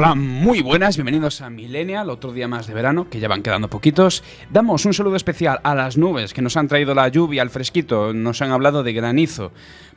Hola, muy buenas, bienvenidos a Millennial, otro día más de verano, que ya van quedando poquitos. Damos un saludo especial a las nubes que nos han traído la lluvia, el fresquito, nos han hablado de granizo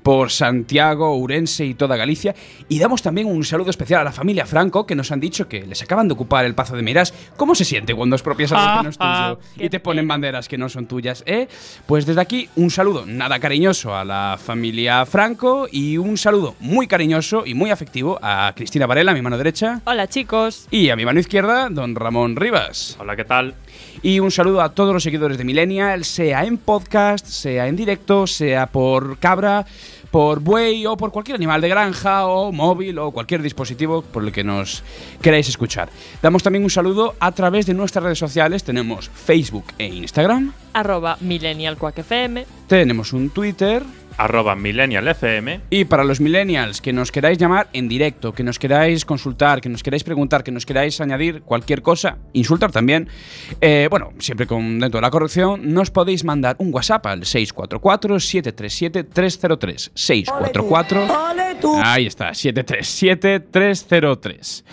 por Santiago, Urense y toda Galicia. Y damos también un saludo especial a la familia Franco, que nos han dicho que les acaban de ocupar el Pazo de Miras. ¿Cómo se siente cuando expropias algo que no es tuyo y te ponen banderas que no son tuyas? Eh? Pues desde aquí, un saludo nada cariñoso a la familia Franco y un saludo muy cariñoso y muy afectivo a Cristina Varela, mi mano derecha. Hola chicos. Y a mi mano izquierda, don Ramón Rivas. Hola, ¿qué tal? Y un saludo a todos los seguidores de Millennial, sea en podcast, sea en directo, sea por cabra, por buey o por cualquier animal de granja o móvil o cualquier dispositivo por el que nos queráis escuchar. Damos también un saludo a través de nuestras redes sociales. Tenemos Facebook e Instagram. Arroba millennialquackfm. Tenemos un Twitter. Arroba MillennialFM. Y para los millennials que nos queráis llamar en directo, que nos queráis consultar, que nos queráis preguntar, que nos queráis añadir cualquier cosa, insultar también, eh, bueno, siempre con dentro de la corrección, nos podéis mandar un WhatsApp al 644-737-303. 644. Ahí está, 737-303.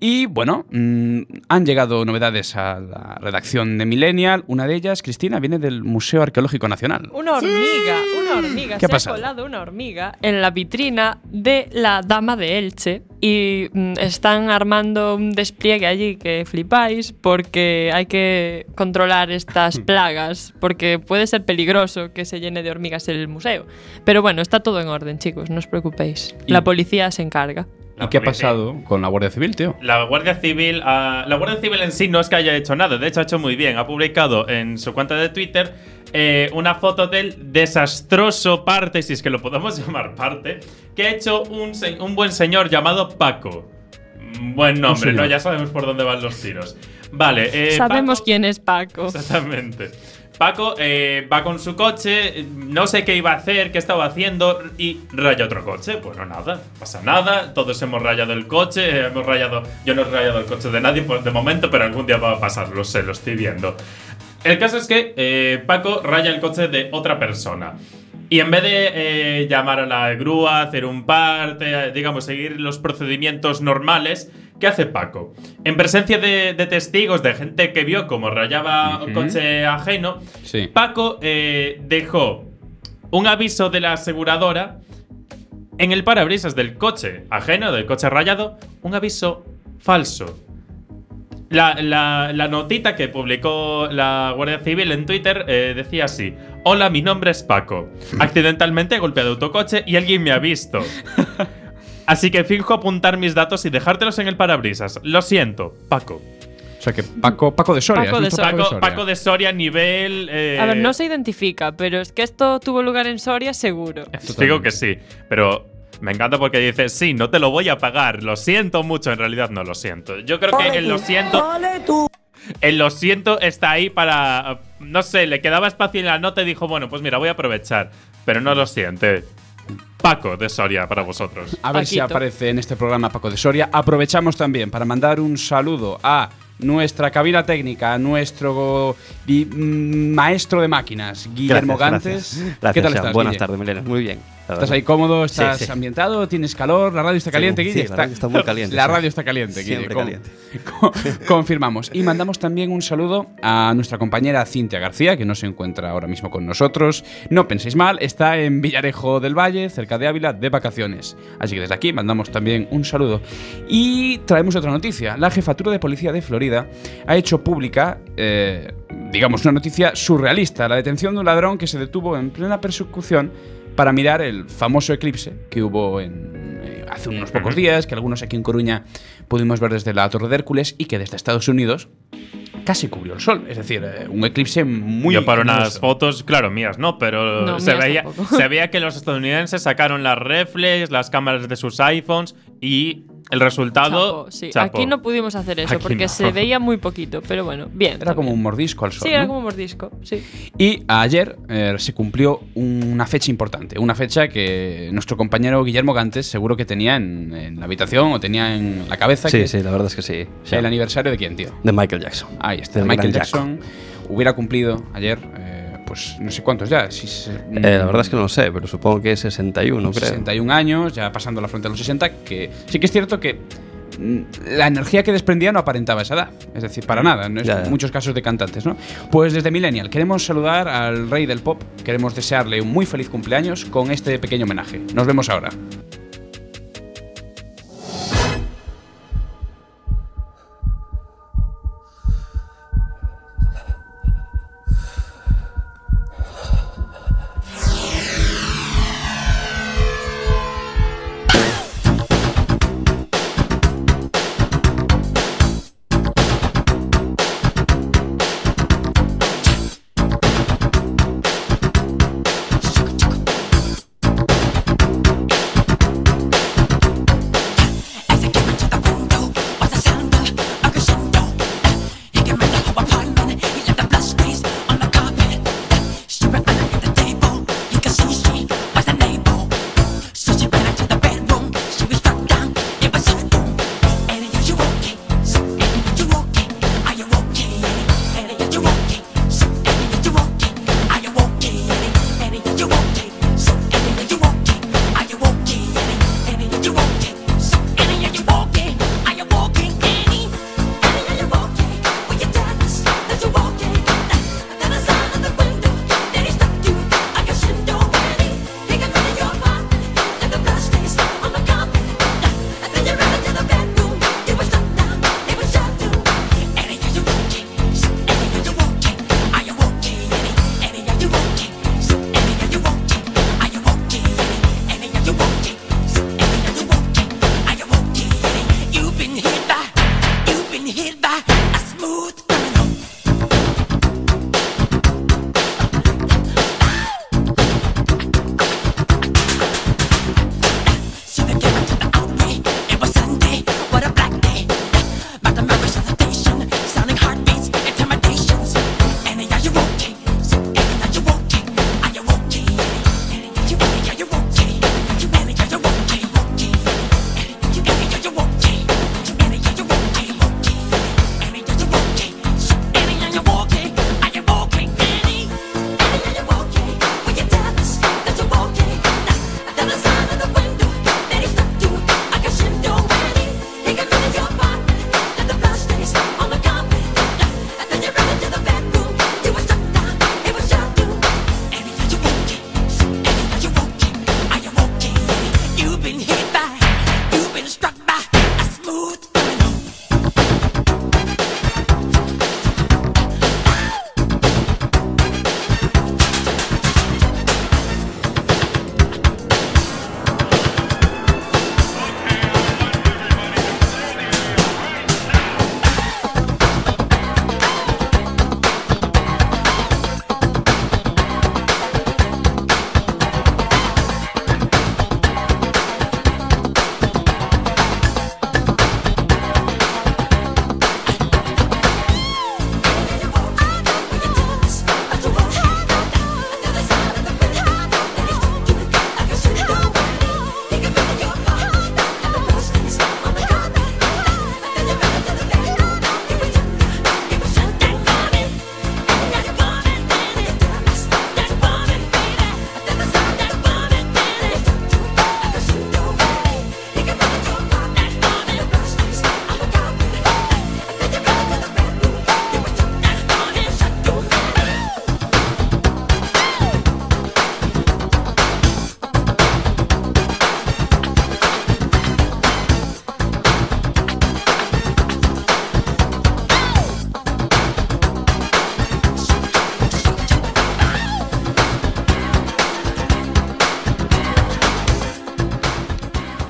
Y bueno, mm, han llegado novedades a la redacción de Millennial. Una de ellas, Cristina, viene del Museo Arqueológico Nacional. Una hormiga, una hormiga. ¿Qué ha Se pasado? ha colado una hormiga en la vitrina de la Dama de Elche y mm, están armando un despliegue allí que flipáis porque hay que controlar estas plagas porque puede ser peligroso que se llene de hormigas el museo. Pero bueno, está todo en orden, chicos, no os preocupéis. La policía se encarga. ¿Y qué ha pasado con la Guardia Civil, tío? La Guardia Civil, ah, la Guardia Civil en sí no es que haya hecho nada, de hecho ha hecho muy bien. Ha publicado en su cuenta de Twitter eh, una foto del desastroso parte, si es que lo podemos llamar parte, que ha hecho un, buen señor llamado Paco. Mm, Buen nombre. ¿no? Ya sabemos por dónde van los tiros. Vale, eh, Sabemos Paco- quién es Paco. Exactamente. Paco eh, va con su coche, no sé qué iba a hacer, qué estaba haciendo y raya otro coche. Bueno, nada, pasa nada. Todos hemos rayado el coche, hemos rayado. Yo no he rayado el coche de nadie por, de momento, pero algún día va a pasar, lo sé, lo estoy viendo. El caso es que eh, Paco raya el coche de otra persona. Y en vez de eh, llamar a la grúa, hacer un parte, digamos, seguir los procedimientos normales, ¿qué hace Paco? En presencia de, de testigos, de gente que vio cómo rayaba un coche ajeno, Sí. Paco eh, dejó un aviso de la aseguradora en el parabrisas del coche ajeno, del coche rayado, un aviso falso. La, la- la notita que publicó la Guardia Civil en Twitter eh, decía así: Hola, mi nombre es Paco. Accidentalmente he golpeado autocoche y alguien me ha visto. Así que finjo apuntar mis datos y dejártelos en el parabrisas. Lo siento, Paco. O sea que Paco, Paco de Soria. Paco de Soria. Paco, Paco de Soria, nivel. eh, A ver, no se identifica, pero es que esto tuvo lugar en Soria seguro. Digo que sí, pero me encanta porque dice, sí, no te lo voy a pagar, lo siento mucho, en realidad no lo siento. Yo creo que el lo siento... El lo siento está ahí para... No sé, le quedaba espacio en la nota y dijo, bueno, pues mira, voy a aprovechar, pero no lo siente. Paco de Soria para vosotros. A ver si aparece en este programa Paco de Soria. Aprovechamos también para mandar un saludo a nuestra cabina técnica, a nuestro mm, maestro de máquinas, Guillermo Gracias, Gantes. gracias. Gracias, ¿Qué tal Sean. estás? Buenas tardes, Milena. Muy bien. ¿Estás ahí cómodo? ¿Estás Sí, sí. ambientado? ¿Tienes calor? ¿La radio está caliente, Sí, Guille? la radio está muy caliente, La radio está caliente, Guille. Siempre con- caliente. con- confirmamos. Y mandamos también un saludo a nuestra compañera Cintia García, que no se encuentra ahora mismo con nosotros. No penséis mal, está en Villarejo del Valle, cerca de Ávila, de vacaciones. Así que desde aquí mandamos también un saludo. Y traemos otra noticia. La jefatura de policía de Florida ha hecho pública, eh, digamos, una noticia surrealista: la detención de un ladrón que se detuvo en plena persecución para mirar el famoso eclipse que hubo en, eh, hace unos pocos días, que algunos aquí en Coruña pudimos ver desde la Torre de Hércules y que desde Estados Unidos casi cubrió el sol. Es decir, eh, un eclipse muy. Yo para unas hermoso. fotos, claro, mías no, pero No, se, mías veía, tampoco. se veía que los estadounidenses sacaron las reflex, las cámaras de sus iPhones y el resultado. Chapo, sí. chapo. Aquí no pudimos hacer eso Aquí porque no. se veía muy poquito, pero bueno, bien. Era como un mordisco al sol. Sí, era como un mordisco, sí. Y ayer eh, se cumplió una fecha importante, una fecha que nuestro compañero Guillermo Gantes seguro que tenía en, en la habitación o tenía en la cabeza. Sí, sí, la verdad es que sí. El aniversario de quién, tío. de Michael Jackson. Ahí está, Del Michael Jackson hubiera cumplido ayer, eh, pues no sé cuántos ya. Si se- Eh, la verdad es que no lo sé, pero supongo que es 61, creo. 61 años, ya pasando la frontera de los 60, que sí que es cierto que mm, la energía que desprendía no aparentaba esa edad. Es decir, para nada. No es Ya, ya. muchos casos de cantantes, ¿no? Pues desde Millennial queremos saludar al rey del pop. Queremos desearle un muy feliz cumpleaños con este pequeño homenaje. Nos vemos ahora. Smooth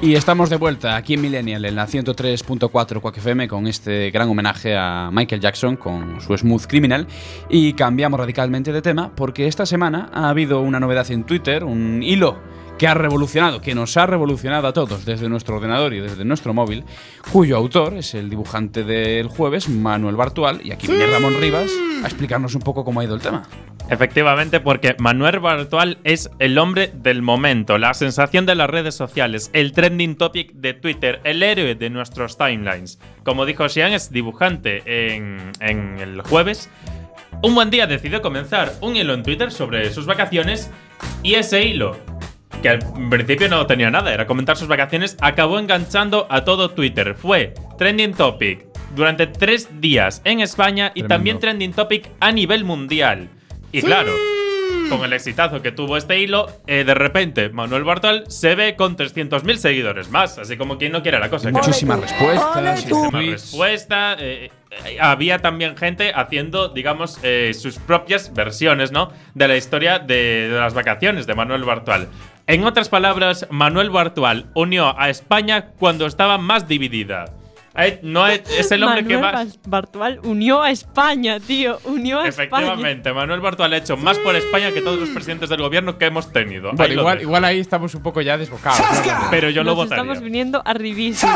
Y estamos de vuelta aquí en Millennial, en la 103.4 Quack FM, con este gran homenaje a Michael Jackson con su Smooth Criminal. Y cambiamos radicalmente de tema porque esta semana ha habido una novedad en Twitter, un hilo que ha revolucionado, que nos ha revolucionado a todos desde nuestro ordenador y desde nuestro móvil, cuyo autor es el dibujante del jueves, Manuel Bartual, y aquí viene Ramón Rivas a explicarnos un poco cómo ha ido el tema. Efectivamente, porque Manuel Bartual es el hombre del momento, la sensación de las redes sociales, el trending topic de Twitter, el héroe de nuestros timelines. Como dijo Xian, es dibujante en, en el jueves. Un buen día decidió comenzar un hilo en Twitter sobre sus vacaciones y ese hilo que al principio no tenía nada, era comentar sus vacaciones, acabó enganchando a todo Twitter. Fue trending topic durante tres días en España y Tremendo. también trending topic a nivel mundial. Y claro, con el exitazo que tuvo este hilo, eh, de repente Manuel Bartual se ve con 300.000 seguidores más, así como quien no quiere la cosa. que Muchísimas respuestas, Muchísima tweets. respuesta. eh, eh, había también gente haciendo, digamos, eh, sus propias versiones, ¿no? De la historia de, de las vacaciones de Manuel Bartual. En otras palabras, Manuel Bartual unió a España cuando estaba más dividida. No es, es el hombre que Manuel más. Bas- Bartual unió a España, tío. Unió a España. Efectivamente, Manuel Bartual ha hecho más por España que todos los presidentes del gobierno que hemos tenido. Bueno, Ahí lo igual, ahí estamos un poco ya desbocados. ¿no? Pero yo lo Nos votaría. estamos viniendo arribísimo.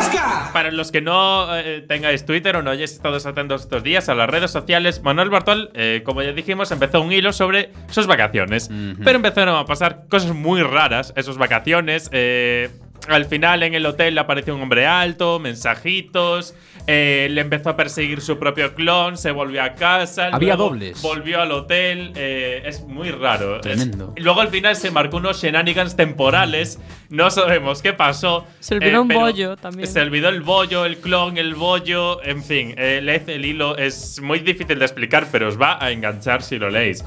Para los que no eh, tengáis Twitter o no hayáis estado atentos estos días a las redes sociales, Manuel Bartual, eh, como ya dijimos, empezó un hilo sobre sus vacaciones. Pero empezaron a pasar cosas muy raras esas vacaciones. eh, al final en el hotel le apareció un hombre alto, mensajitos, eh, le empezó a perseguir su propio clon, se volvió a casa. Había luego dobles. Volvió al hotel, eh, es muy raro. Tremendo. luego al final se marcó unos shenanigans temporales, no sabemos qué pasó. Se olvidó un pero bollo también. Se olvidó el bollo, el clon, el bollo, en fin, eh, leed el hilo, es muy difícil de explicar, pero os va a enganchar si lo leéis.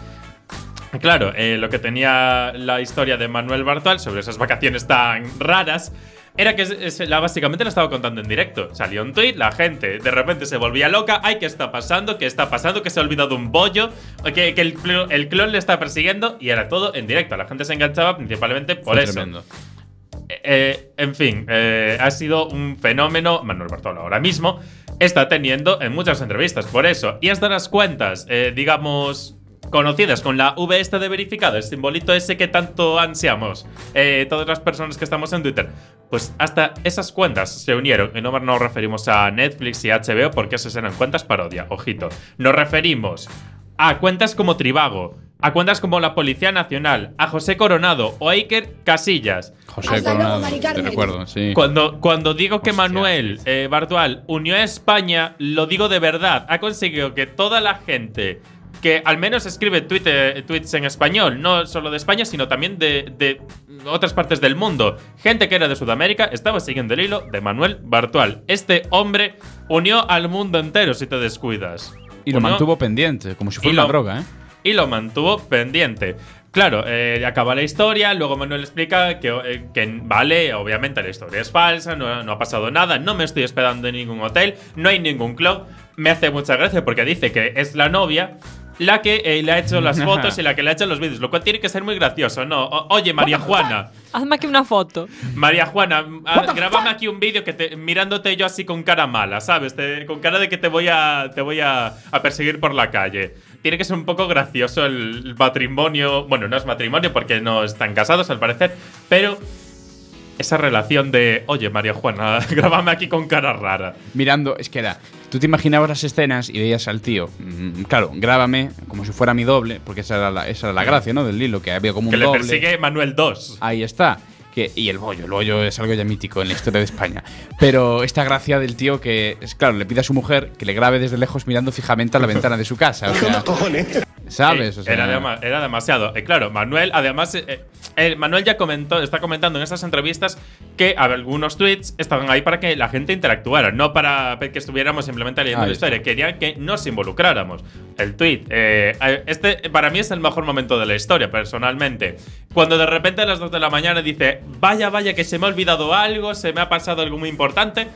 Claro, eh, lo que tenía la historia de Manuel Bartual sobre esas vacaciones tan raras era que se- la, básicamente la estaba contando en directo. Salió un tweet, la gente de repente se volvía loca. Ay, ¿qué está pasando? ¿Qué está pasando? Que se ha olvidado un bollo. Que, que el, clon, el clon le está persiguiendo. Y era todo en directo. La gente se enganchaba principalmente por Fue eso. tremendo. Eh, en fin, eh, ha sido un fenómeno. Manuel Bartolo ahora mismo está teniendo en muchas entrevistas por eso. Y hasta las cuentas, eh, digamos, conocidas con la V esta de verificado, el simbolito ese que tanto ansiamos, eh, todas las personas que estamos en Twitter, pues hasta esas cuentas se unieron. Y no nos referimos a Netflix y HBO porque esas eran cuentas parodia, ojito. Nos referimos a cuentas como Tribago, a cuentas como la Policía Nacional, a José Coronado o a Iker Casillas. José Hasta luego, Coronado, Mari te recuerdo, sí. Cuando, cuando digo que Hostia, Manuel eh, Bartual unió a España, lo digo de verdad. Ha conseguido que toda la gente que al menos escribe Twitter- tweets en español, no solo de España, sino también de, de otras partes del mundo, gente que era de Sudamérica, estaba siguiendo el hilo de Manuel Bartual. Este hombre unió al mundo entero si te descuidas. Y lo Unió- mantuvo pendiente, como si fuera una lo- droga, ¿eh? y lo mantuvo pendiente. Claro, eh, acaba la historia, luego Manuel explica que, eh, que, vale, obviamente la historia es falsa, no, no ha pasado nada, no me estoy hospedando en ningún hotel, no hay ningún club. Me hace mucha gracia porque dice que es la novia la que eh, le ha hecho las fotos y la que le ha hecho los vídeos, lo cual tiene que ser muy gracioso, ¿no? O- oye, María Juana, Hazme aquí una foto. María Juana, ah, grábame aquí un vídeo que te, mirándote yo así con cara mala, ¿sabes? Te- con cara de que te voy a te voy a, a perseguir por la calle. Tiene que ser un poco gracioso el matrimonio. Bueno, no es matrimonio porque no están casados al parecer, pero esa relación de, oye, María Juana, grábame aquí con cara rara. Mirando, es que era. Tú te imaginabas las escenas y veías al tío. mm, claro, grábame como si fuera mi doble, porque esa era la, esa era la gracia, ¿no? Del hilo, que había como un Que le doble. persigue Manuel 2. Ahí está. Que, y el bollo, el bollo es algo ya mítico en la historia de España. Pero esta gracia del tío que, es claro, le pide a su mujer que le grabe desde lejos mirando fijamente a la ventana de su casa. O sea, ¿sabes? O sea, era, dema- era demasiado. Eh, claro, Manuel, además, eh, eh, Manuel ya comentó, está comentando en estas entrevistas que algunos tweets estaban ahí para que la gente interactuara, no para que estuviéramos simplemente leyendo Ahí la historia. Querían que nos involucráramos. El tweet, este para mí es el mejor momento de la historia, personalmente. Cuando de repente a las 2 de la mañana dice, vaya, vaya, que se me ha olvidado algo, se me ha pasado algo muy importante.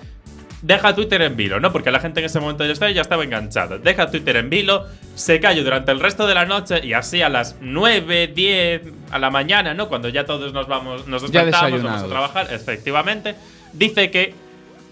Deja Twitter en vilo, ¿no? Porque la gente en ese momento la historia ya estaba enganchada. Deja Twitter en vilo, se cayó durante el resto de la noche y así a las 9, 10 a la mañana, ¿no? Cuando ya todos nos vamos, nos Ya despertamos, vamos a trabajar, efectivamente. Dice que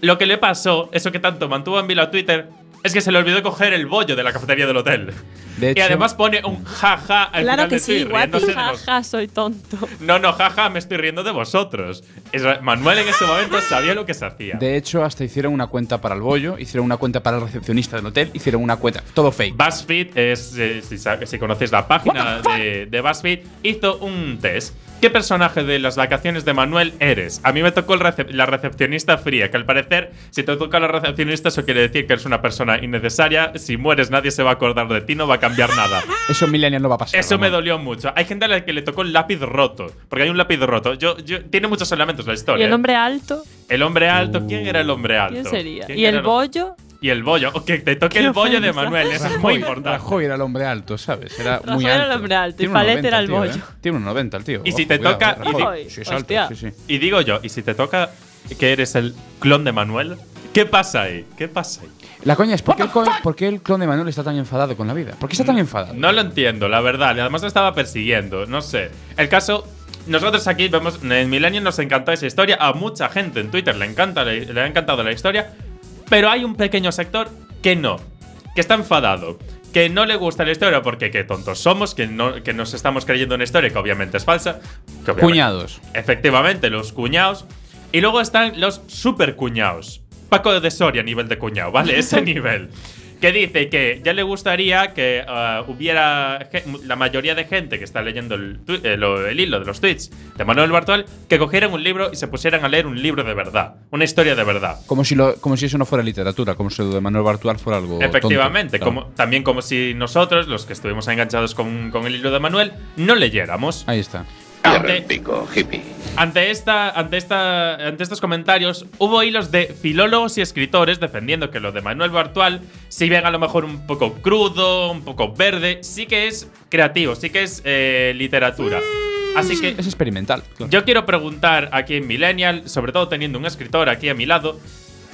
lo que le pasó, eso que tanto mantuvo en vilo a Twitter, es que se le olvidó coger el bollo de la cafetería del hotel. De y hecho- además pone un jaja al Claro final que de sí, guapi. riéndose de los- Jaja, soy tonto. No, no, jaja, me estoy riendo de vosotros. Es- Manuel en ese momento sabía lo que se hacía. De hecho, hasta hicieron una cuenta para el bollo, hicieron una cuenta para el recepcionista del hotel, hicieron una cuenta. Todo fake. BuzzFeed, es, eh, si, si conocéis la página de, de BuzzFeed, hizo un test ¿Qué personaje de las vacaciones de Manuel eres? A mí me tocó el recep- la recepcionista fría, que al parecer, si te toca la recepcionista, eso quiere decir que eres una persona innecesaria. Si mueres, nadie se va a acordar de ti, no va a cambiar nada. Eso en Millennial no va a pasar. Eso me dolió mucho. Hay gente a la que le tocó el lápiz roto, porque hay un lápiz roto. Yo, yo- tiene muchos elementos la Y historia. el ¿eh? hombre alto, El hombre alto, ¿quién era el hombre alto? ¿quién sería? ¿Quién Y el bollo, Y el bollo. O que te toque el bollo de. Manuel, eso es muy importante. Rajoy era el hombre alto, ¿sabes? Era muy Rajoy era alto. el hombre alto y Palet 1,90 era el tío, bollo. ¿eh? Tiene un 90 el tío. Y si Ojo, te cuidado, toca- y Rajoy. di- Sí, es alto, hostia. sí, sí. Y digo yo, ¿y si te toca que eres el clon de Manuel? ¿Qué pasa ahí? ¿Qué pasa ahí? La coña es, ¿por qué, el clon, por qué el clon de Manuel está tan enfadado con la vida? ¿Por qué está tan enfadado? No lo entiendo, la verdad. Además lo estaba persiguiendo. No sé. El caso. Nosotros aquí vemos. En Millennium nos encantó esa historia. A mucha gente en Twitter le, encanta, le, le ha encantado la historia. Pero hay un pequeño sector que no. Que está enfadado. Que no le gusta la historia porque qué tontos somos. Que, no, que nos estamos creyendo una historia que obviamente es falsa. que obviamente- Cuñados. Efectivamente, los cuñados. Y luego están los super cuñados. Paco de Soria, nivel de cuñado, ¿vale? Ese nivel. Que dice que ya le gustaría que ah, hubiera la mayoría de gente que está leyendo el, eh, el hilo de los tweets de Manuel Bartual que cogieran un libro y se pusieran a leer un libro de verdad, una historia de verdad. Como si, lo, como si eso no fuera literatura, como si lo de Manuel Bartual fuera algo. Efectivamente, tonto. como, también como si nosotros, los que estuvimos enganchados con, con el hilo de Manuel, no leyéramos. Ahí está. Ante- el pico, hippie. Ante, esta, ante, esta, ante estos comentarios, hubo hilos de filólogos y escritores defendiendo que lo de Manuel Bartual, si bien a lo mejor un poco crudo, un poco verde, sí que es creativo, sí que es eh, literatura. Así que Es experimental. claro. yo quiero preguntar aquí en Millennial, sobre todo teniendo un escritor aquí a mi lado,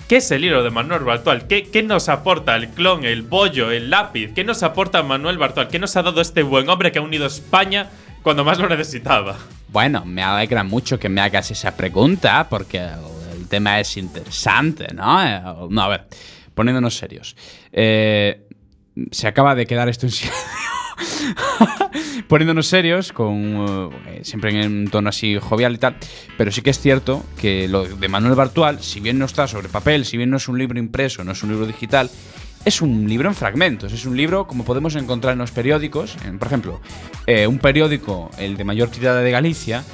¿qué es el hilo de Manuel Bartual? ¿Qué, qué nos aporta el clon, el bollo, el lápiz? ¿Qué nos aporta Manuel Bartual? ¿Qué nos ha dado este buen hombre que ha unido España cuando más lo necesitaba? Bueno, me alegra mucho que me hagas esa pregunta porque el, tema es interesante, ¿no? Eh, No, a ver, poniéndonos serios. Eh, se acaba de quedar esto en silencio. poniéndonos serios, con eh, siempre en un tono así jovial y tal, pero sí que es cierto que lo de Manuel Bartual, si bien no está sobre papel, si bien no es un libro impreso, no es un libro digital, es un libro en fragmentos, es un libro como podemos encontrar en los periódicos, en, por ejemplo, eh, un periódico, el de mayor tirada de Galicia,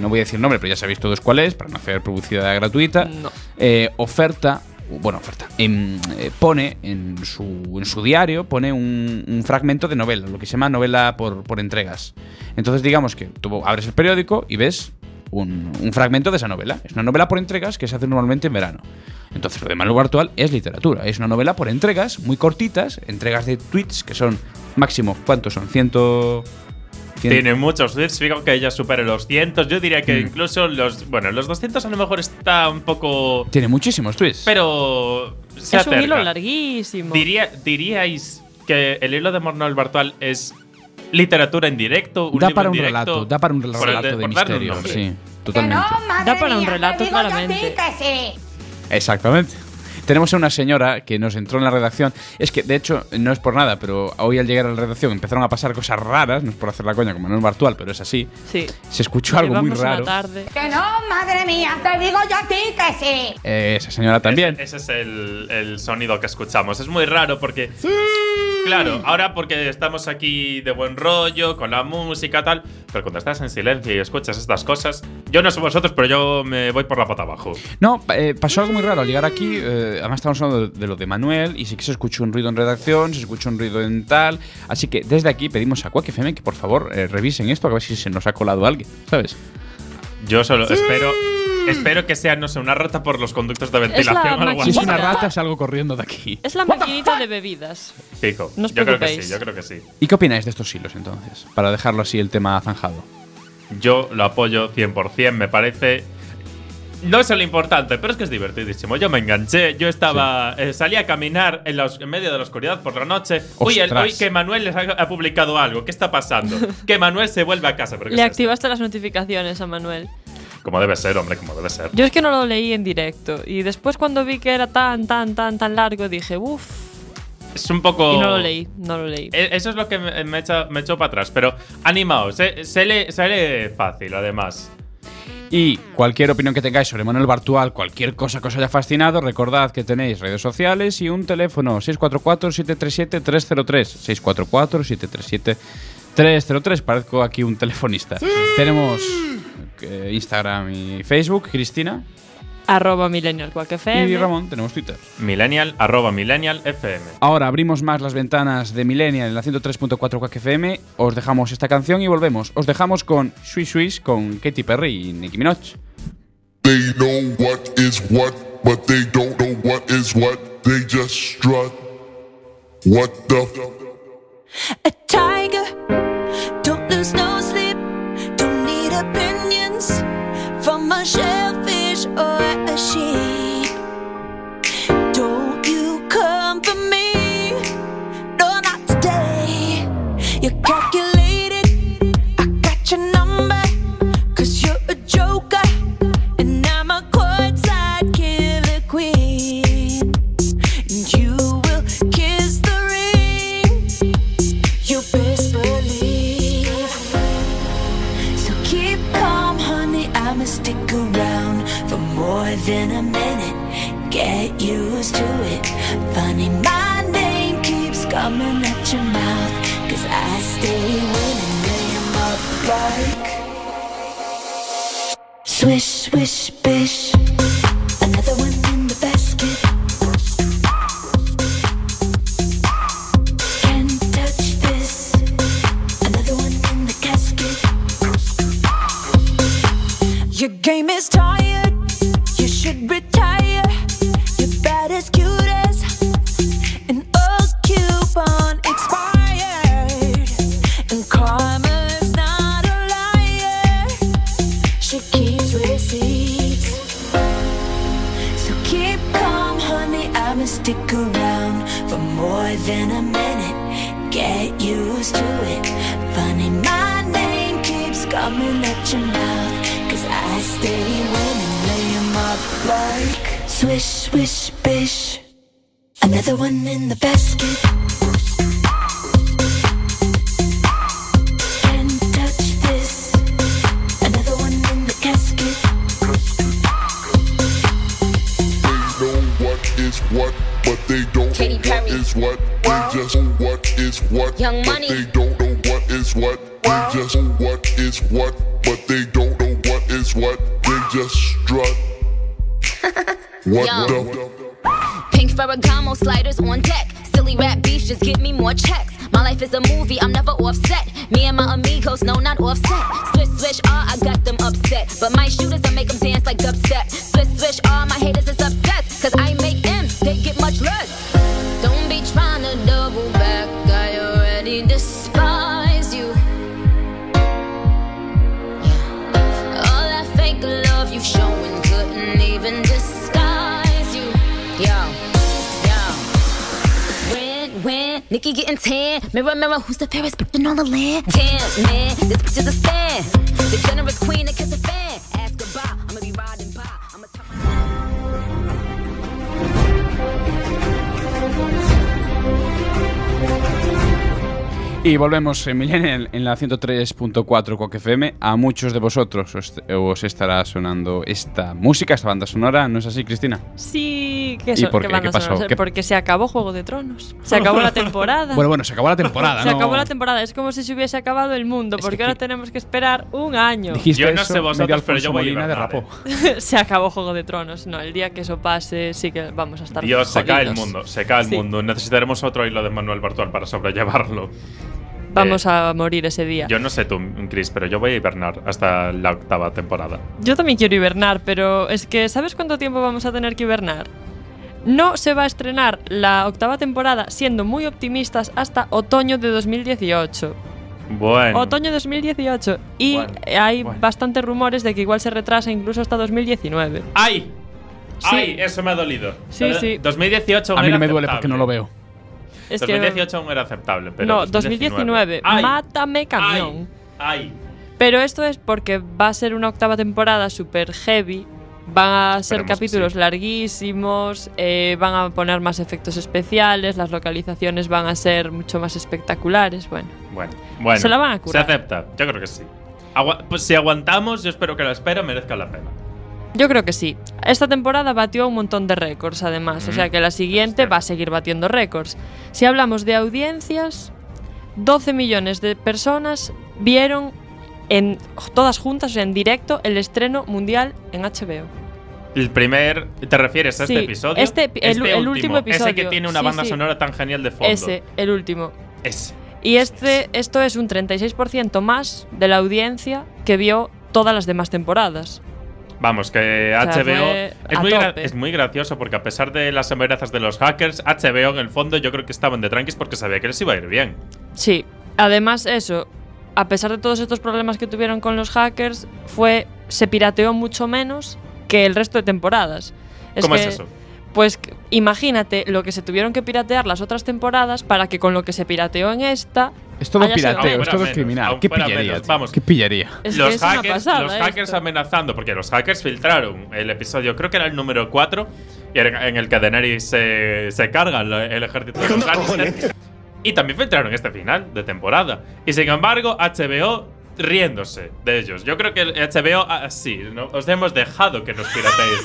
no voy a decir nombre, pero ya sabéis todos cuál es, para no hacer publicidad gratuita, No. eh, oferta, bueno, oferta, em, eh, pone en su, en su diario, pone un, un fragmento de novela, lo que se llama novela por, por entregas. Entonces digamos que tú abres el periódico y ves un, un fragmento de esa novela. Es una novela por entregas que se hace normalmente en verano. Entonces lo de Manuel Bartual es literatura, es una novela por entregas, muy cortitas, entregas de tweets que son máximo, ¿cuántos son? Ciento... cien- Tiene muchos tweets, fijo que ella supere los cientos. Yo diría que Mm. incluso los. Bueno, los 200 a lo mejor está un poco. Tiene muchísimos tweets. Pero. Se es un hilo larguísimo. Diría, ¿Diríais que el hilo de Manuel Bartual es literatura en directo? Un da libro para en un directo? relato, da para un relato de, misterio, sí, totalmente. Da para un relato, claramente. Exactamente. Tenemos a una señora que nos entró en la redacción. Es que, de hecho, no es por nada, pero hoy al llegar a la redacción empezaron a pasar cosas raras. No es por hacer la coña con Manuel Bartual, pero es así. Sí. Se escuchó algo muy raro. tarde. Que no, madre mía, te digo yo a ti que sí. Eh, esa señora también. Ese, ese es el, el sonido que escuchamos. Es muy raro porque. Claro, ahora porque estamos aquí de buen rollo, con la música tal. Pero cuando estás en silencio y escuchas estas cosas. Yo no sé vosotros, pero yo me voy por la pata abajo. No, eh, pasó algo muy raro. Al llegar aquí, eh, además estamos hablando de, de lo de Manuel, y sí que se escuchó un ruido en redacción, se escuchó un ruido en tal. Así que desde aquí pedimos a Quack FM que por favor eh, revisen esto, a ver si se nos ha colado alguien, ¿sabes? Yo solo espero. Espero que sea, no sé, una rata por los conductos de ventilación o algo Si así. es una rata, salgo corriendo de aquí. Es la maquinita de bebidas. Fijo. No os yo creo que sí, yo creo que sí. ¿Y qué opináis de estos hilos entonces? Para dejarlo así el tema zanjado. Yo lo apoyo 100%, me parece. No es lo importante, pero es que es divertidísimo. Yo me enganché, yo estaba. eh, salí a caminar en, la os- en medio de la oscuridad por la noche. Uy, el- Ostras. uy, que Manuel les ha, ha publicado algo. ¿Qué está pasando? que Manuel se vuelve a casa. ¿Pero qué Le es esto? activaste las notificaciones a Manuel. Como debe ser, hombre, como debe ser. Yo es que no lo leí en directo. Y después cuando vi que era tan, tan, tan, tan largo, dije, uff. Es un poco. Y no lo leí, no lo leí. E- Eso es lo que me, me me echó para atrás. Pero animaos, eh, se, lee, se lee fácil, además. Y cualquier opinión que tengáis sobre Manuel Bartual, cualquier cosa que os haya fascinado, recordad que tenéis redes sociales y un teléfono 644-737-303. 644-737-303. Parezco aquí un telefonista. Tenemos eh, Instagram y Facebook. Cristina Arroba Millennial Quack FM. y Ramón tenemos Twitter. Millennial, arroba Millennial FM. Ahora abrimos más las ventanas de Millennial en la 103.4 Quack FM. Os dejamos esta canción y volvemos. Os dejamos con Swiss Swiss con Katy Perry y Nicki Minaj. They know what is what, but they don't know what is what. They just strut. What the f- a tiger. Than a minute. Get used to it. Funny, my name keeps coming at your mouth. Cause I stay winning. 'em up like. Swish, swish, bish. should be who's the all the land? Damn, man, this bitch is a stan. The generous queen that kiss a fan. Y volvemos en Millennial en la 103.4 Quack FM. A muchos de vosotros os, os estará sonando esta música, esta banda sonora. ¿No es así, Cristina? Sí, que ¿Y eso, por qué? ¿Qué pasó? ¿Qué- Porque se acabó Juego de Tronos. Se acabó la temporada. Bueno, bueno, se acabó la temporada, se ¿no? acabó la temporada. Es como si se hubiese acabado el mundo, Es porque que- ahora tenemos que esperar un año. Dijiste Yo no eso, sé vosotros, pero yo voy a se acabó Juego de Tronos. No, el día que eso pase, sí que vamos a estar. Dios, se cae el jodidos. mundo, se cae el Sí. mundo. Necesitaremos otro hilo de Manuel Bartual para sobrellevarlo. Vamos Eh, a morir ese día. Yo no sé tú, Chris, pero yo voy a hibernar hasta la octava temporada. Yo también quiero hibernar, pero es que ¿sabes cuánto tiempo vamos a tener que hibernar? No se va a estrenar la octava temporada, siendo muy optimistas, hasta otoño de 2018. Bueno. Otoño de 2018. Y Bueno, hay bueno. bastantes rumores de que igual se retrasa incluso hasta 2019. ¡Ay! Sí. ¡Ay! Eso me ha dolido. Sí, sí. 2018 aún A mí no me duele porque no lo veo. Es que 2018 aún era aceptable, pero. no, 2019. ¡Ay! Mátame camión. ¡Ay! ¡Ay! Pero esto es porque va a ser una octava temporada super heavy. Van a ser Esperemos capítulos sí. larguísimos, eh, van a poner más efectos especiales, las localizaciones van a ser mucho más espectaculares. Bueno, Bueno, bueno. Se la van a curar. Se acepta, yo creo que sí. Agua- pues si aguantamos, yo espero que la espera merezca la pena. Yo creo que sí. Esta temporada batió un montón de récords, además. O Mm, sea que la siguiente va a seguir batiendo récords. Si hablamos de audiencias, 12 millones de personas vieron en todas juntas, o sea, en directo, el estreno mundial en HBO. El primer. ¿Te refieres a este Sí, episodio? este el- el último Ese que episodio. tiene una Sí, banda sí. sonora tan genial de fondo. Ese, el último. Ese. Y este, esto es un 36% más de la audiencia que vio todas las demás temporadas. Vamos, que sea, HBO. Es muy, es muy gracioso porque a pesar de las amenazas de los hackers, HBO en el fondo yo creo que estaban de tranquis porque sabía que les iba a ir bien. Sí, además eso, a pesar de todos estos problemas que tuvieron con los hackers, fue se pirateó mucho menos que el resto de temporadas. ¿Cómo que, es eso? Pues imagínate lo que se tuvieron que piratear las otras temporadas para que con lo que se pirateó en esta Es todo sido- pirateo, es todo menos, criminal. ¿Qué pillería? menos, vamos. ¿Qué pillería? Es que los hackers, pasada los hackers esto. amenazando, porque los hackers filtraron el episodio, creo que era el número 4, y era en el que Daenerys se, se carga el, ejército de los Lannister. Y también filtraron este final de temporada. Y sin embargo, HBO riéndose de ellos. Yo creo que el HBO, ah, sí, no, os hemos dejado que nos pirateéis.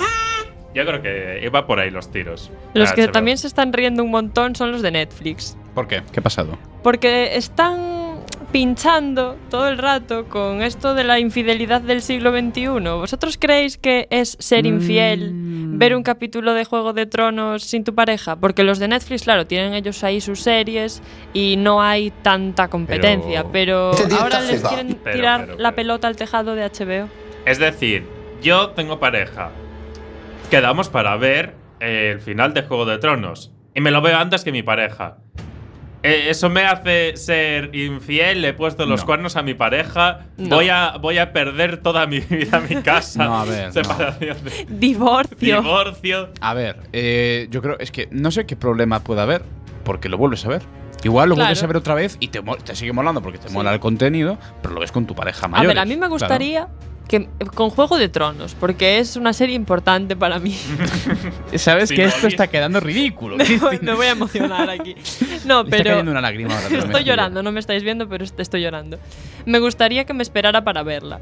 Yo creo que iba por ahí los tiros. los que HBO. también se están riendo un montón son los de Netflix. ¿Por qué? ¿Qué ha pasado? Porque están pinchando todo el rato con esto de la infidelidad del siglo XXI. ¿Vosotros creéis que es ser infiel Mm. ver un capítulo de Juego de Tronos sin tu pareja? Porque los de Netflix, claro, tienen ellos ahí sus series y no hay tanta competencia. Pero, Este ahora les quieren Pero, tirar pero, la pelota al tejado de HBO. Es decir, yo tengo pareja. Quedamos para ver el final de Juego de Tronos. Y me lo veo antes que mi pareja. Eh, ¿Eso me hace ser infiel? ¿Le he puesto los No. cuernos a mi pareja? No. Voy, a, ¿Voy a perder toda mi vida, mi casa? No, a ver, no. Separación de- Divorcio. Divorcio. A ver, eh, yo creo, es que no sé qué problema puede haber, porque lo vuelves a ver. Igual lo vuelves a ver otra vez y te, te sigue molando porque te mola el contenido, pero lo ves con tu pareja A mayor. ver, a mí me gustaría que con Juego de Tronos, porque es una serie importante para mí. Sabes Sí, que no, esto está quedando ridículo. me, voy, Cristina. me voy a emocionar aquí. No, Me está pero cayendo una lágrima ahora. estoy llorando, no me estáis viendo, pero est- estoy llorando. Me gustaría que me esperara para verla.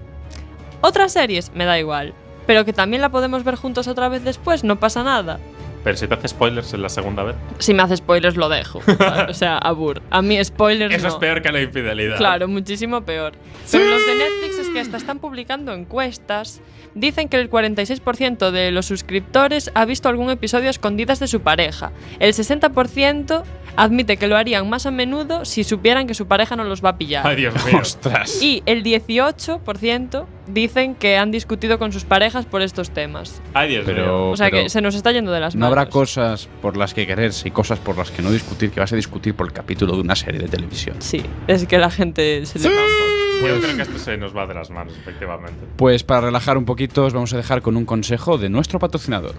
Otras series me da igual, pero que también la podemos ver juntos otra vez después, no pasa nada. Pero si te hace spoilers en la segunda vez. Si me hace spoilers lo dejo. o sea, abur. A mí spoilers Eso no. es peor que la infidelidad. Claro, muchísimo peor. Pero los de Netflix es que hasta están publicando encuestas. Dicen que el 46% de los suscriptores ha visto algún episodio a escondidas de su pareja. El 60% admite que lo harían más a menudo si supieran que su pareja no los va a pillar. Ay, Dios mío. Ostras. Y el 18% dicen que han discutido con sus parejas por estos temas. Ay, Dios mío. Pero, O sea pero que se nos está yendo de las no manos. habrá cosas por las que quererse y cosas por las que no discutir, que vas a discutir por el capítulo de una serie de televisión. Sí, es que la gente se le va un poco. Yo creo que esto se nos va de las manos, efectivamente. Pues para relajar un poquito os vamos a dejar con un consejo de nuestro patrocinador.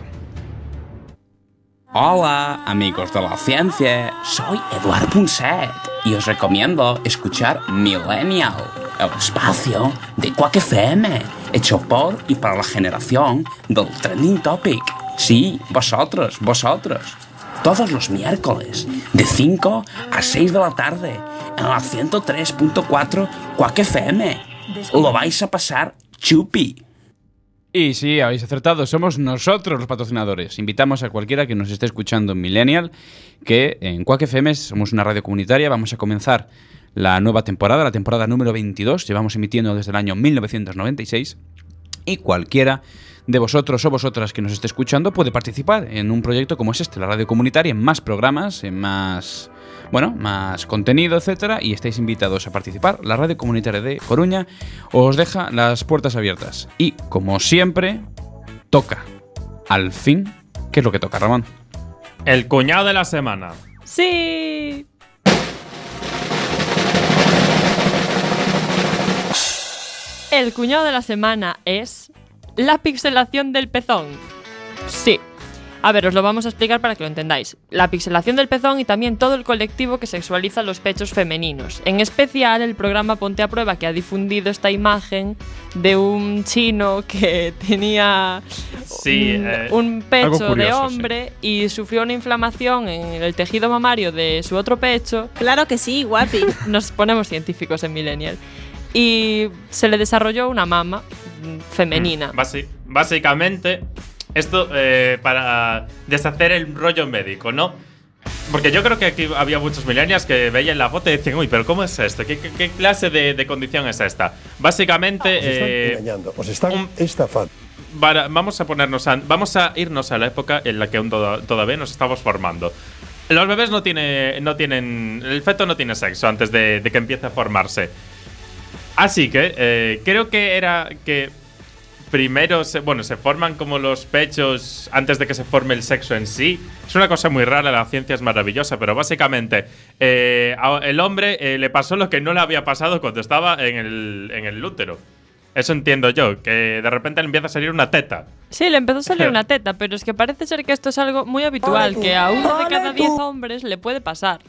Hola, amigos de la ciencia. Soy Eduard Punset y os recomiendo escuchar Millennial, el espacio de Quack FM, hecho por y para la generación del Trending Topic. Sí, vosotros, vosotros. Todos los miércoles, de 5 a 6 de la tarde, en la 103.4 Quack FM. Lo vais a pasar chupi. Y sí, habéis acertado, somos nosotros los patrocinadores. Invitamos a cualquiera que nos esté escuchando en Millennial, que en Quack FM somos una radio comunitaria, vamos a comenzar la nueva temporada, la temporada número 22, llevamos emitiendo desde el año 1996, y cualquiera de vosotros o vosotras que nos esté escuchando puede participar en un proyecto como es este, la radio comunitaria, en más programas, en más, bueno, más contenido, etcétera, y estáis invitados a participar. La radio comunitaria de Coruña os deja las puertas abiertas. Y como siempre, toca. Al fin, ¿qué es lo que toca, Ramón? El cuñado de la semana. Sí. El cuñado de la semana es la pixelación del pezón. Sí. A ver, os lo vamos a explicar para que lo entendáis. La pixelación del pezón y también todo el colectivo que sexualiza los pechos femeninos. En especial el programa Ponte a Prueba que ha difundido esta imagen de un chino que tenía Sí, un, eh, un pecho de hombre y sufrió una inflamación en el tejido mamario de su otro pecho. Claro que sí, guapi. Nos ponemos científicos en Millennial. Y se le desarrolló una mama femenina. Basi- básicamente, esto eh, para deshacer el rollo médico, ¿no? Porque yo creo que aquí había muchos millennials que veían la foto y decían, uy, pero ¿cómo es esto? ¿Qué, qué- qué clase de, de condición es esta? Básicamente, Os están eh, engañando, os están un- estafando. para- vamos a ponernos a- vamos a irnos a la época en la que aún toda- todavía nos estamos formando. Los bebés no, tiene, no tienen. El feto no tiene sexo antes de, de que empiece a formarse. Así que eh, creo que era que primero se, bueno, se forman como los pechos antes de que se forme el sexo en sí. Es una cosa muy rara, la ciencia es maravillosa, pero básicamente eh, el hombre eh, le pasó lo que no le había pasado cuando estaba en el, en el útero. Eso entiendo yo, que de repente le empieza a salir una teta. Sí, le empezó a salir una teta, pero es que parece ser que esto es algo muy habitual, que a uno de cada diez hombres le puede pasar.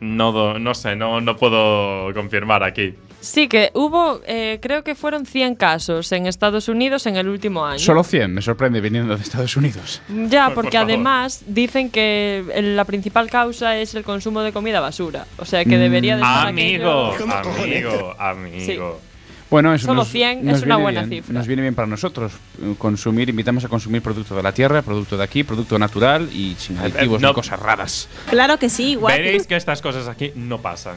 No, no sé, no, no puedo confirmar aquí. Sí, que hubo, eh, creo que fueron 100 casos en Estados Unidos en el último año. Solo 100, me sorprende viniendo de Estados Unidos. Ya, Por- por porque además dicen que la principal causa es el consumo de comida basura. O sea que debería de estar Amigo, aquello- amigo, amigo. Bueno, eso Solo nos, 100 nos es una buena bien, cifra. Nos viene bien para nosotros. eh, Consumir, invitamos a consumir producto de la tierra, producto de aquí, producto natural y sin aditivos no. ni cosas raras. Claro que sí, igual. Veréis que estas cosas aquí no pasan.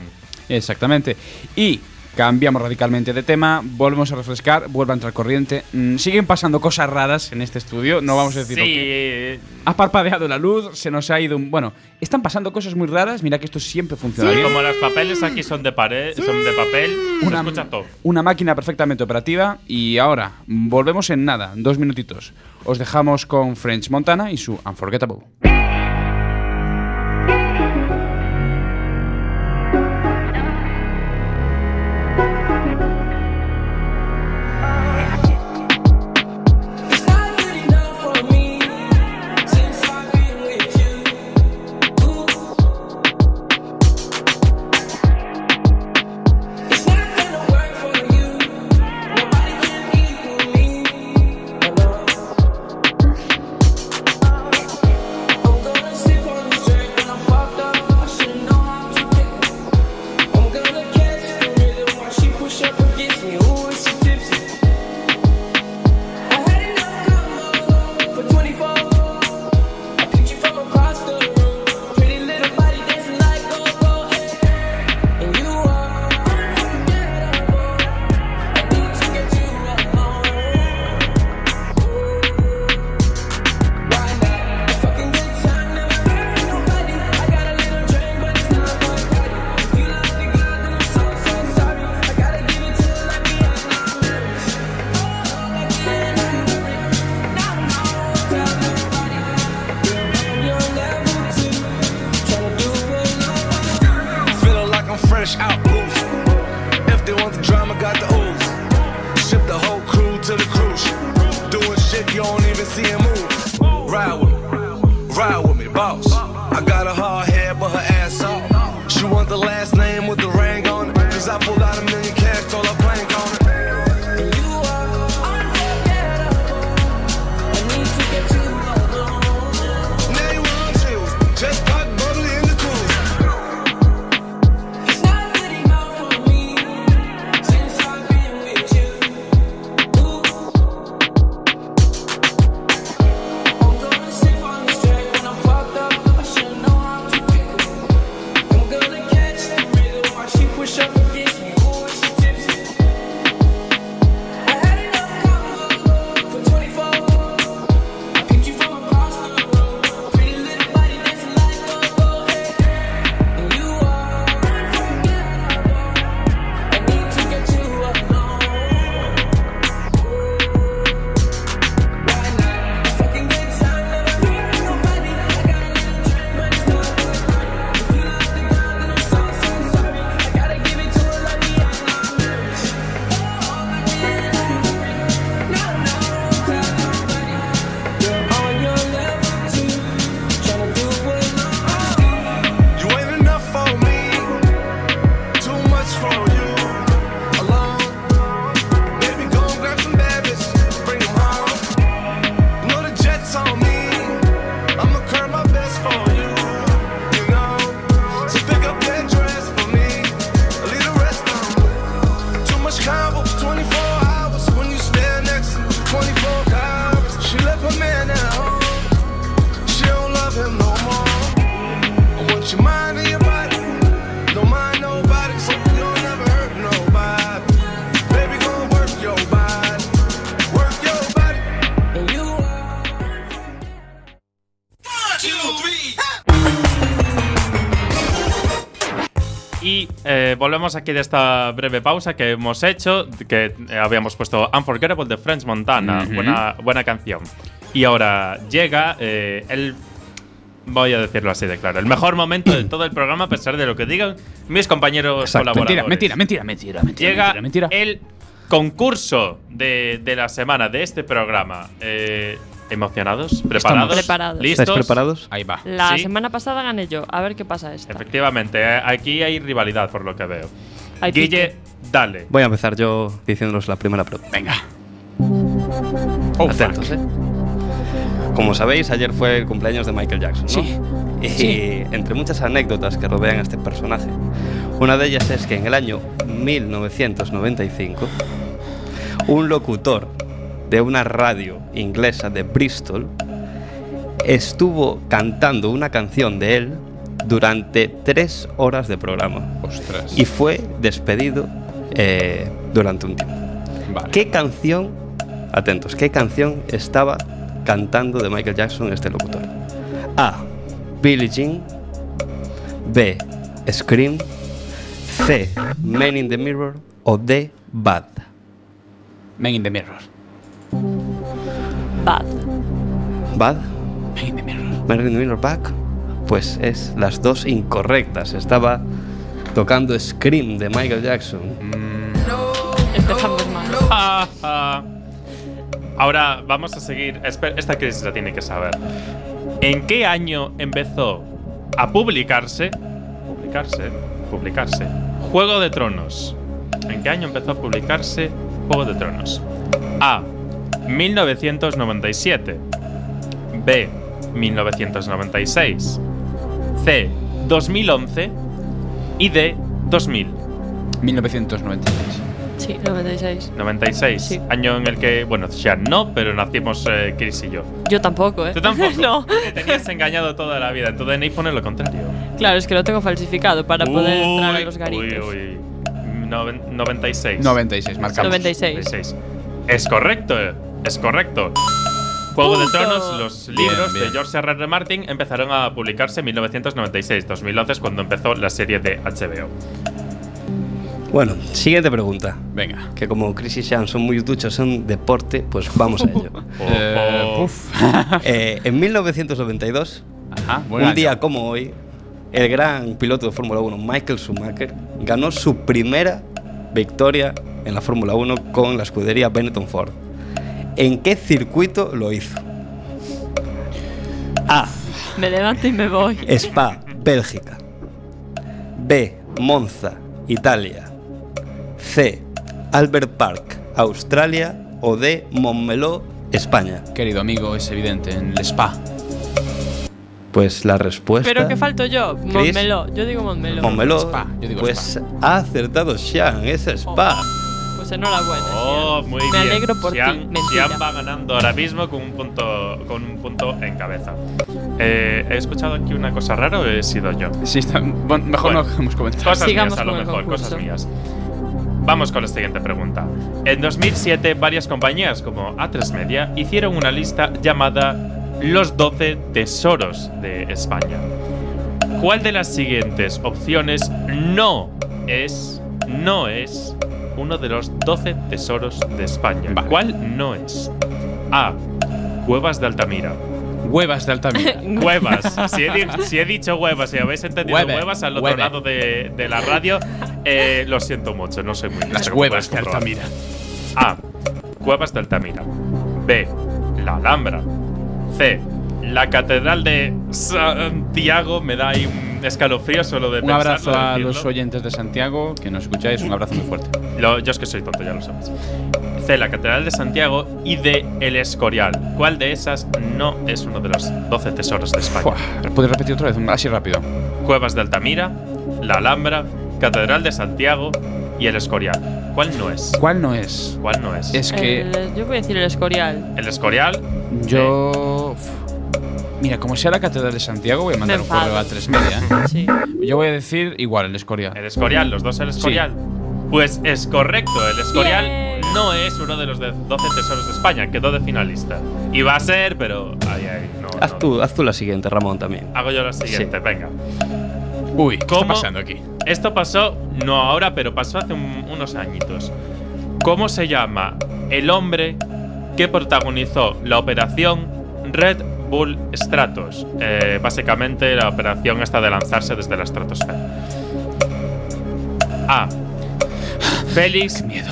Exactamente. Y cambiamos radicalmente de tema, volvemos a refrescar, vuelve a entrar corriente. Mm, siguen pasando cosas raras en este estudio, no vamos a decir Sí, Ha parpadeado la luz, se nos ha ido un. Bueno, están pasando cosas muy raras. Mira que esto siempre funciona bien. como los papeles aquí son de pared, son de papel, se Una, escucha todo. una máquina perfectamente operativa. Y ahora, volvemos en nada, dos minutitos. Os dejamos con French Montana y su Unforgettable. Volvemos aquí de esta breve pausa que hemos hecho, que habíamos puesto Unforgettable de French Montana, buena, buena canción. Y ahora llega eh, el, voy a decirlo así de claro, el mejor momento de todo el programa, a pesar de lo que digan mis compañeros Exacto. colaboradores. Mentira, mentira, mentira, mentira, mentira. Llega mentira, mentira. el concurso de, de la semana de este programa. Eh, ¿Emocionados? ¿Preparados? Preparados. ¿Listos? ¿Estáis preparados? Ahí va. La Sí. semana pasada gané yo. A ver qué pasa esta. Efectivamente, eh, aquí hay rivalidad por lo que veo. Hay Guille, dale. Voy a empezar yo diciéndonos la primera pregunta. Venga. Oh, Atentos, fuck. ¿eh? Como sabéis, ayer fue el cumpleaños de Michael Jackson, ¿no? Sí. Y Sí. entre muchas anécdotas que rodean a este personaje, una de ellas es que en el año 1995, un locutor de una radio inglesa de Bristol estuvo cantando una canción de él durante tres horas de programa Ostras. y fue despedido eh, durante un tiempo. Vale. ¿Qué canción, atentos, qué canción estaba cantando de Michael Jackson este locutor? A. Billie Jean. B. Scream. C. Man in the Mirror. O D. Bad. Man in the Mirror. Bad. Bad. The Mirror. Mirror Back. Pues es las dos incorrectas. Estaba tocando Scream de Michael Jackson. Empezamos mal. Ah, ah. Ahora vamos a seguir. Esta crisis la tiene que saber. ¿En qué año empezó a publicarse? Publicarse. Publicarse. Juego de Tronos. ¿En qué año empezó a publicarse Juego de Tronos? A. 1997. B. 1996. C. 2011. Y D. 2000. 1996. Sí, 96. 96. Sí. Año en el que, bueno, ya no, pero nacimos eh, Chris y yo. Yo tampoco, ¿eh? Tú tampoco. no. Me tenías engañado toda la vida. En tu DNI pone lo contrario. Claro, es que lo tengo falsificado para poder entrar a Uy, los garitos. Uy, uy. Noven- 96. 96, marcamos. 96. 96. Es correcto, es correcto. Juego de. Tronos, los libros bien. de George R. R. Martin empezaron a publicarse en 1996. 2011 es cuando empezó la serie de HBO. Bueno, siguiente pregunta. Venga. Que como Chris y Sean son muy duchos en deporte, pues vamos a ello. Eh, Oh. Eh, en 1992, Ajá, buen un año. día como hoy, el gran piloto de Fórmula 1, Michael Schumacher, ganó su primera victoria en la Fórmula 1 con la escudería Benetton Ford. ¿En qué circuito lo hizo? A. Me levanto y me voy. Spa, Bélgica. B. Monza, Italia. C. Albert Park, Australia. O D. Montmeló, España. Querido amigo, es evidente, en el spa. Pues la respuesta. Pero que falto yo. Montmeló. Yo digo Montmeló. Montmeló. Spa, yo digo pues ha acertado Sean, es Spa. Pues enhorabuena. Oh, Sian. muy Me bien. alegro por Sian, ti. Mentira. Sian va ganando ahora mismo con un punto, con un punto en cabeza. Eh, ¿He escuchado aquí una cosa rara o he sido yo? Sí, está, bueno, mejor Bueno. no dejemos comentar. Cosas Sigamos mías a lo mejor, cosas mías. Vamos con la siguiente pregunta. En 2007, varias compañías como A3 Media hicieron una lista llamada Los 12 Tesoros de España. ¿Cuál de las siguientes opciones no es, no es uno de los 12 tesoros de España? Vale. ¿Cuál no es? A. Cuevas de Altamira. Huevas de Altamira. Huevas. Si he, di- si he dicho huevas, si habéis entendido Hueve, huevas al otro hueve. lado de, de la radio, eh, lo siento mucho, no soy muy Las listo huevas de Altamira. A. Cuevas de Altamira. B. La Alhambra. C. La Catedral de Santiago. Me da ahí un escalofrío solo de Un pensarlo, abrazo a decirlo. los oyentes de Santiago que nos escucháis. Un abrazo muy fuerte. Lo- yo es que soy tonto, ya lo sabes. C. La Catedral de Santiago. Y D. El Escorial. ¿Cuál de esas no es uno de los 12 tesoros de España? Fua, ¿Puedes repetir otra vez? Así rápido. Cuevas de Altamira, La Alhambra, Catedral de Santiago y el Escorial. ¿Cuál no es? ¿Cuál no es? ¿Cuál no es? Es que El- yo voy a decir el Escorial. El Escorial. yo. Mira, como sea la Catedral de Santiago, voy a mandar Me un correo a tres media. ¿eh? Sí. Yo voy a decir igual, el Escorial. El Escorial, los dos el Escorial. Pues es correcto, el Escorial no es uno de los de 12 tesoros de España, quedó de finalista. Iba a ser, pero. Ay, ay, no. Haz no. tú, haz tú la siguiente, Ramón, también. Hago yo la siguiente, venga. Uy, ¿qué está ¿Cómo? pasando aquí? Esto pasó, no ahora, pero pasó hace un- unos añitos. ¿Cómo se llama el hombre que protagonizó la operación Red Bull Stratos? Eh, básicamente la operación esta de lanzarse desde la estratosfera. A. Félix Miedo.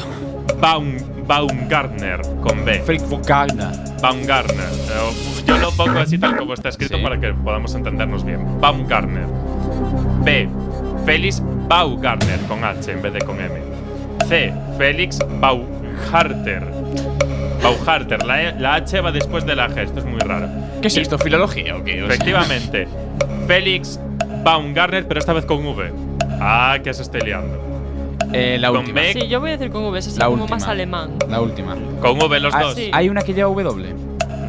Baum, Baumgartner con B. Freak Gardner. Baumgartner. Eh, Yo lo pongo así tal como está escrito Sí. para que podamos entendernos bien. Baumgartner. B. Félix Baumgartner con H en vez de con M. C. Félix Bauharter. Bauharter. La, E- la H va después de la G. Esto es muy raro. ¿Qué es Y- esto? ¿Filología o qué? Efectivamente. Félix Baumgartner, pero esta vez con V. Ah, que se estoy liando. Eh, la Con última. B. Sí, yo voy a decir con V, es así La como última. más alemán. La última. Con V los Ah, dos. sí. Hay una que lleva W.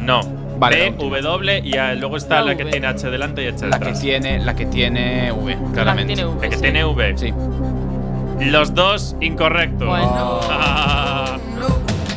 No. Vale, la B. W y luego está La la, que V. tiene H delante y H La que detrás. tiene, la que tiene V, claramente. tiene V. La que sí. tiene V. Sí. Los dos incorrectos. Bueno. Ah.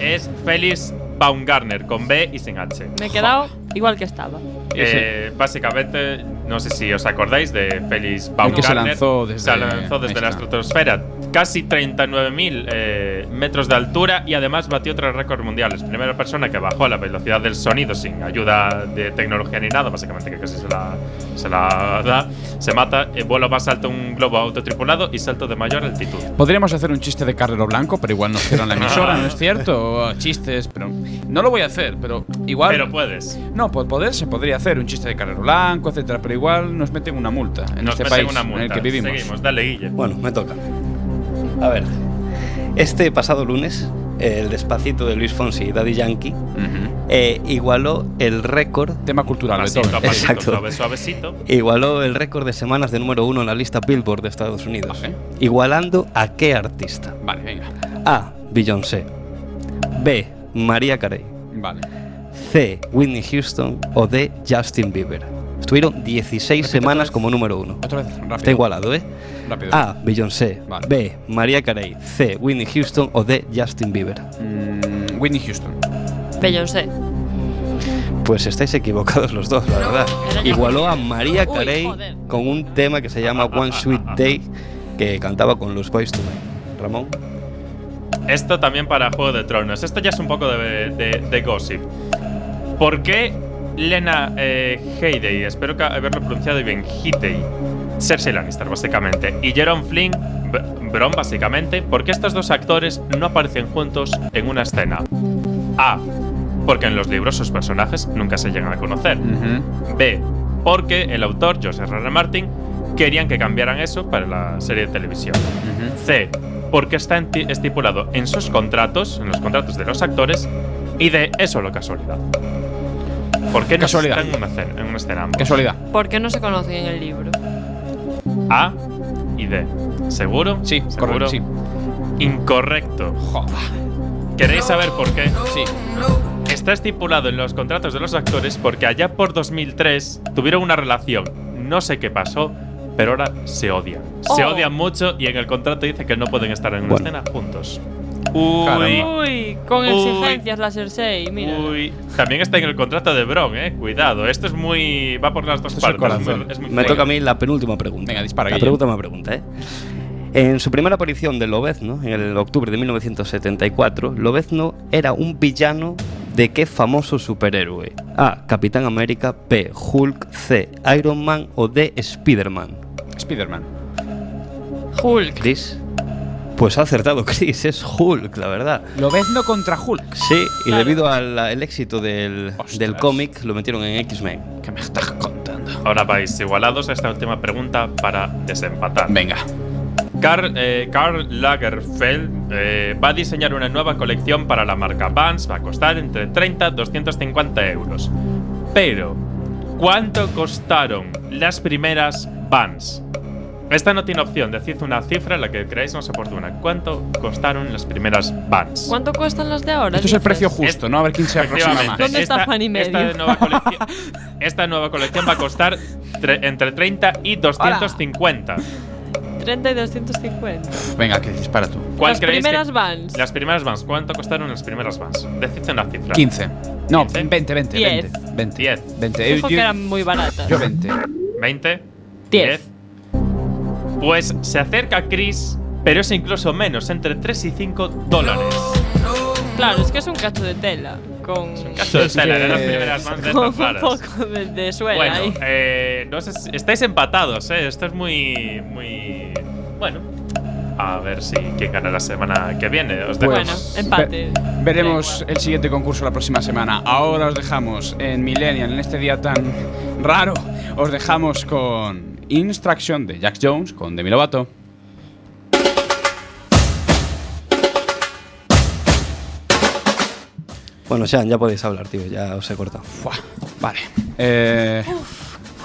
Es Félix Baumgartner con B y sin H. Me he quedado igual que estaba. Eh, básicamente, no sé si os acordáis de Félix El Baumgartner. que se lanzó desde- Se lanzó desde la estratosfera. Casi 39.000 eh, metros de altura y además batió tres récords mundiales. Primera persona que bajó a la velocidad del sonido sin ayuda de tecnología ni nada, básicamente que casi se la, se la da. Se mata, eh, vuelo más alto un globo autotripulado y salto de mayor altitud. Podríamos hacer un chiste de Carrero Blanco, pero igual nos cierran la emisora, ¿no es cierto? O chistes, pero no lo voy a hacer, pero igual. Pero puedes. no, por poder se podría hacer un chiste de Carrero Blanco, etcétera, pero igual nos meten una multa en Nos este país una multa. en el que vivimos. Seguimos, dale, Guille. Bueno, me toca. A ver. Este pasado lunes, el despacito de Luis Fonsi y Daddy Yankee eh, igualó el récord. Tema cultural, Pasito Beethoven. a pasito, Exacto. suave, suavecito. Igualó el récord de semanas de número uno en la lista Billboard de Estados Unidos. Igualando a qué artista? Vale, venga. A. Beyoncé. B. María Carey. Vale. C. Whitney Houston. O D. Justin Bieber. Estuvieron 16 Repite semanas como número uno. Otra vez, rápido. Está igualado, ¿eh? Rápido. A. Beyoncé. Vale. B. María Carey. C. Whitney Houston. O D. Justin Bieber. Mm, Whitney Houston. Beyoncé. Pues estáis equivocados los dos, la verdad. Igualó a María Carey joder. con un tema que se llama One Sweet Day que cantaba con los Boys to Men. Ramón. Esto también para Juego de Tronos. Esto ya es un poco de, de- de gossip. ¿Por qué Lena eh, Headey, espero que haberlo pronunciado bien, Headey, Cersei Lannister, básicamente, y Jerome Flynn, B- Bron, básicamente, ¿por qué estos dos actores no aparecen juntos en una escena? A. Porque en los libros sus personajes nunca se llegan a conocer. B. Porque el autor, George R. R. Martin, querían que cambiaran eso para la serie de televisión. C. Porque está estipulado en sus contratos, en los contratos de los actores. Y D. Es solo casualidad. ¿Por qué no Casualidad. están en una escena, en una escena ambos? Casualidad. ¿Por qué no se conocen en el libro? A y D. ¿Seguro? Sí, ¿Seguro? correcto, sí. Incorrecto. ¿Queréis saber por qué? Sí. Está estipulado en los contratos de los actores porque allá por 2003 tuvieron una relación. No sé qué pasó, pero ahora se odian. Se Oh. odian mucho y en el contrato dice que no pueden estar en una Bueno. escena juntos. Uy. Uy, con Uy. exigencias la Cersei, mira. uy. También está en el contrato de Bron, eh. Cuidado, esto es muy. va por las dos Esto es el partes. es corazón. muy- es muy Me fuerte. toca a mí la penúltima pregunta. Venga, dispara, La Guille. penúltima pregunta, ¿eh? En su primera aparición de Lobezno, en el octubre de 1974, Lobezno era un villano de qué famoso superhéroe? A. Capitán América. B. Hulk. C. Iron Man. O D. Spider-Man. Spider-Man. Hulk. Chris. Pues ha acertado Chris, es Hulk, la verdad. Lobezno contra Hulk. Sí, y Claro. debido al éxito del, del cómic, lo metieron en X-Men. ¿Qué me estás contando? Ahora vais igualados a esta última pregunta para desempatar. Venga. Karl, eh, Karl Lagerfeld eh, va a diseñar una nueva colección para la marca Vans. Va a costar entre 30 y 250 euros. Pero, ¿cuánto costaron las primeras Vans? Esta no tiene opción. Decid una cifra la que creáis más oportuna. ¿Cuánto costaron las primeras Vans? ¿Cuánto cuestan las de ahora? Esto es el precio justo, ¿no? A ver quién se aproxima más. ¿Dónde está Esta- Juan y medio? Esta nueva colección, esta nueva colección va a costar tre- entre 30 y 250. 30 y 250. Venga, que dispara tú. ¿Cuál Las creéis primeras que- Vans. Las primeras Vans. ¿Cuánto costaron las primeras Vans? Decid una cifra. 15. No, 15. 20, 20, Diez. 20. 20. 10. 20. Dijo Yo, que eran muy baratas. yo 20. 20. 10. Pues se acerca Chris, pero es incluso menos, entre 3 y 5 dólares. Claro, es que es un cacho de tela. Con, Cacho de Es tela, de las primeras más de con un poco de, de suela Bueno, ahí. eh, no sé si- estáis empatados, ¿eh? Esto es muy. muy. Bueno. A ver si quién gana la semana que viene. Os dejo. Bueno, empate. Ve- veremos el siguiente concurso la próxima semana. Ahora os dejamos en Millennial, en este día tan raro. Os dejamos con Instruction de Jack Jones, con Demi Lovato. Bueno, Sean, ya podéis hablar, tío. Ya os he cortado. Vale. Eh,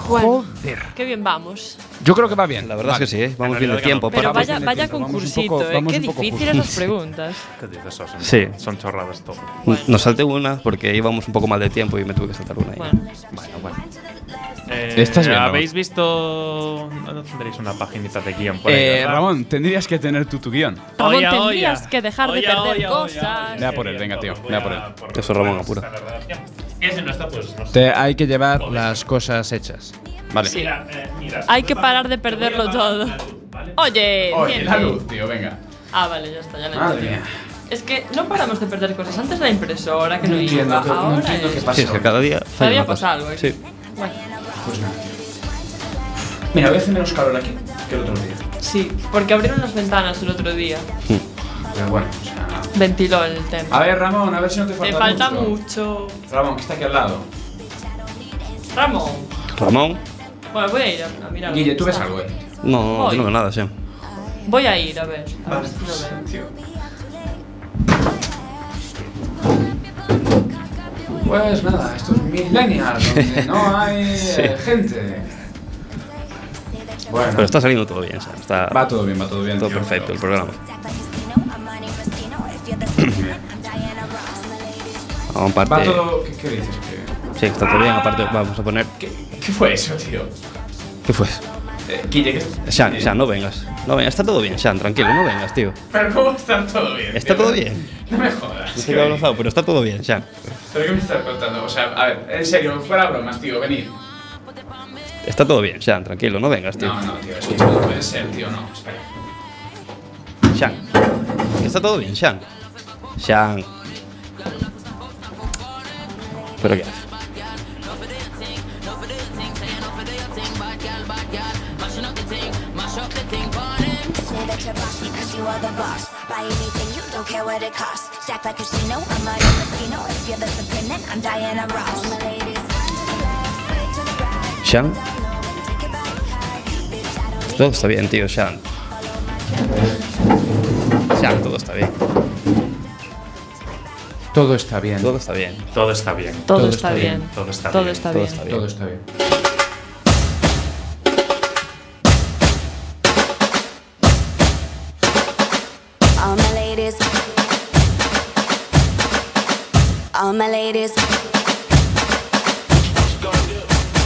Bueno, joder. qué bien vamos. Yo creo que va bien. La verdad Vale. es que sí, ¿eh? Vamos En bien de realidad tiempo. Pero vaya, vaya concursito, poco- ¿eh? Qué difíciles las preguntas. ¿Qué dices, Son, Sí. son chorradas todo. Nos salté una porque íbamos un poco mal de tiempo y me tuve que saltar una. ahí. Bueno, Bueno, bueno. Eh, Estás viendo. ¿Habéis visto.? No tendréis una paginita de guion por ahí. Eh, ¿verdad? Ramón, tendrías que tener tú tu guion. Ramón, Oya, tendrías oya. que dejar de Oya, perder cosas. Vea por él, sí, venga, tío, voy vea a- por él. porque Eso, Ramón, apura. si no está, pues no sé. Te hay que llevar las cosas hechas. Vale. Mira, eh, mira, Hay que parar de perderlo todo. luz, ¿vale? Oye, Oye, la luz, tío, venga. Ah, vale, ya está, ya lo mía. Es que no paramos de perder cosas. Antes la impresora, que no, No entiendo, iba. no Ahora entiendo es- qué pasa. Sí, es que cada día. falla Todavía una pasa algo, ¿eh? Sí. Bueno, Pues nada. Mira, voy a hacer menos calor aquí que el otro día. sí, porque abrieron las ventanas el otro día. Pero bueno, o sea. Ventiló el tema. A ver, Ramón, a ver si no te Te falta falta mucho. mucho. Ramón, que está aquí al lado. Ramón. Ramón. Bueno, voy a ir a, a mirar. Guille, ¿tú ves algo, eh? No, yo no veo nada, Sean. Voy a ir a ver. A ver Vale, si lo veo. Pues nada, esto es Millennial, donde no hay eh, gente. Bueno, Pero está saliendo todo bien, Sean. Está va todo bien, va todo bien. todo tío, perfecto el programa. Vamos, Va aparte. todo. ¿Qué, qué dices? ¿Qué, Sí, está todo bien. Aparte, vamos a poner. qué, qué fue eso, tío? ¿Qué fue? Eh, Guille, ¿qué Sean, Sean, no vengas. No vengas. Está todo bien, Sean. Tranquilo, no vengas, tío. Pero ¿cómo está todo bien? Está tío? todo bien. No me jodas. No sé qué ha avanzado, pero está todo bien, Sean. ¿Pero qué me estás contando? O sea, a ver, en serio, fuera bromas, tío, venid. Está todo bien, Sean. Tranquilo, no vengas, tío. No, no, tío, es que esto no puede ser, tío, no, espera. Sean. Que está todo bien, Sean. Sean. ¿Pero qué hace? You are the boss. Buy anything, you don't care what it costs. Stack like a casino, I'm a casino. If you're the supreme, then I'm Diana Ross. My ladies, Todo está bien, tío, Sean. Sean, todo está bien. Todo está bien. Todo está bien. Todo está bien. Todo, está bien. Todo bien. está bien. Todo está bien. All my ladies.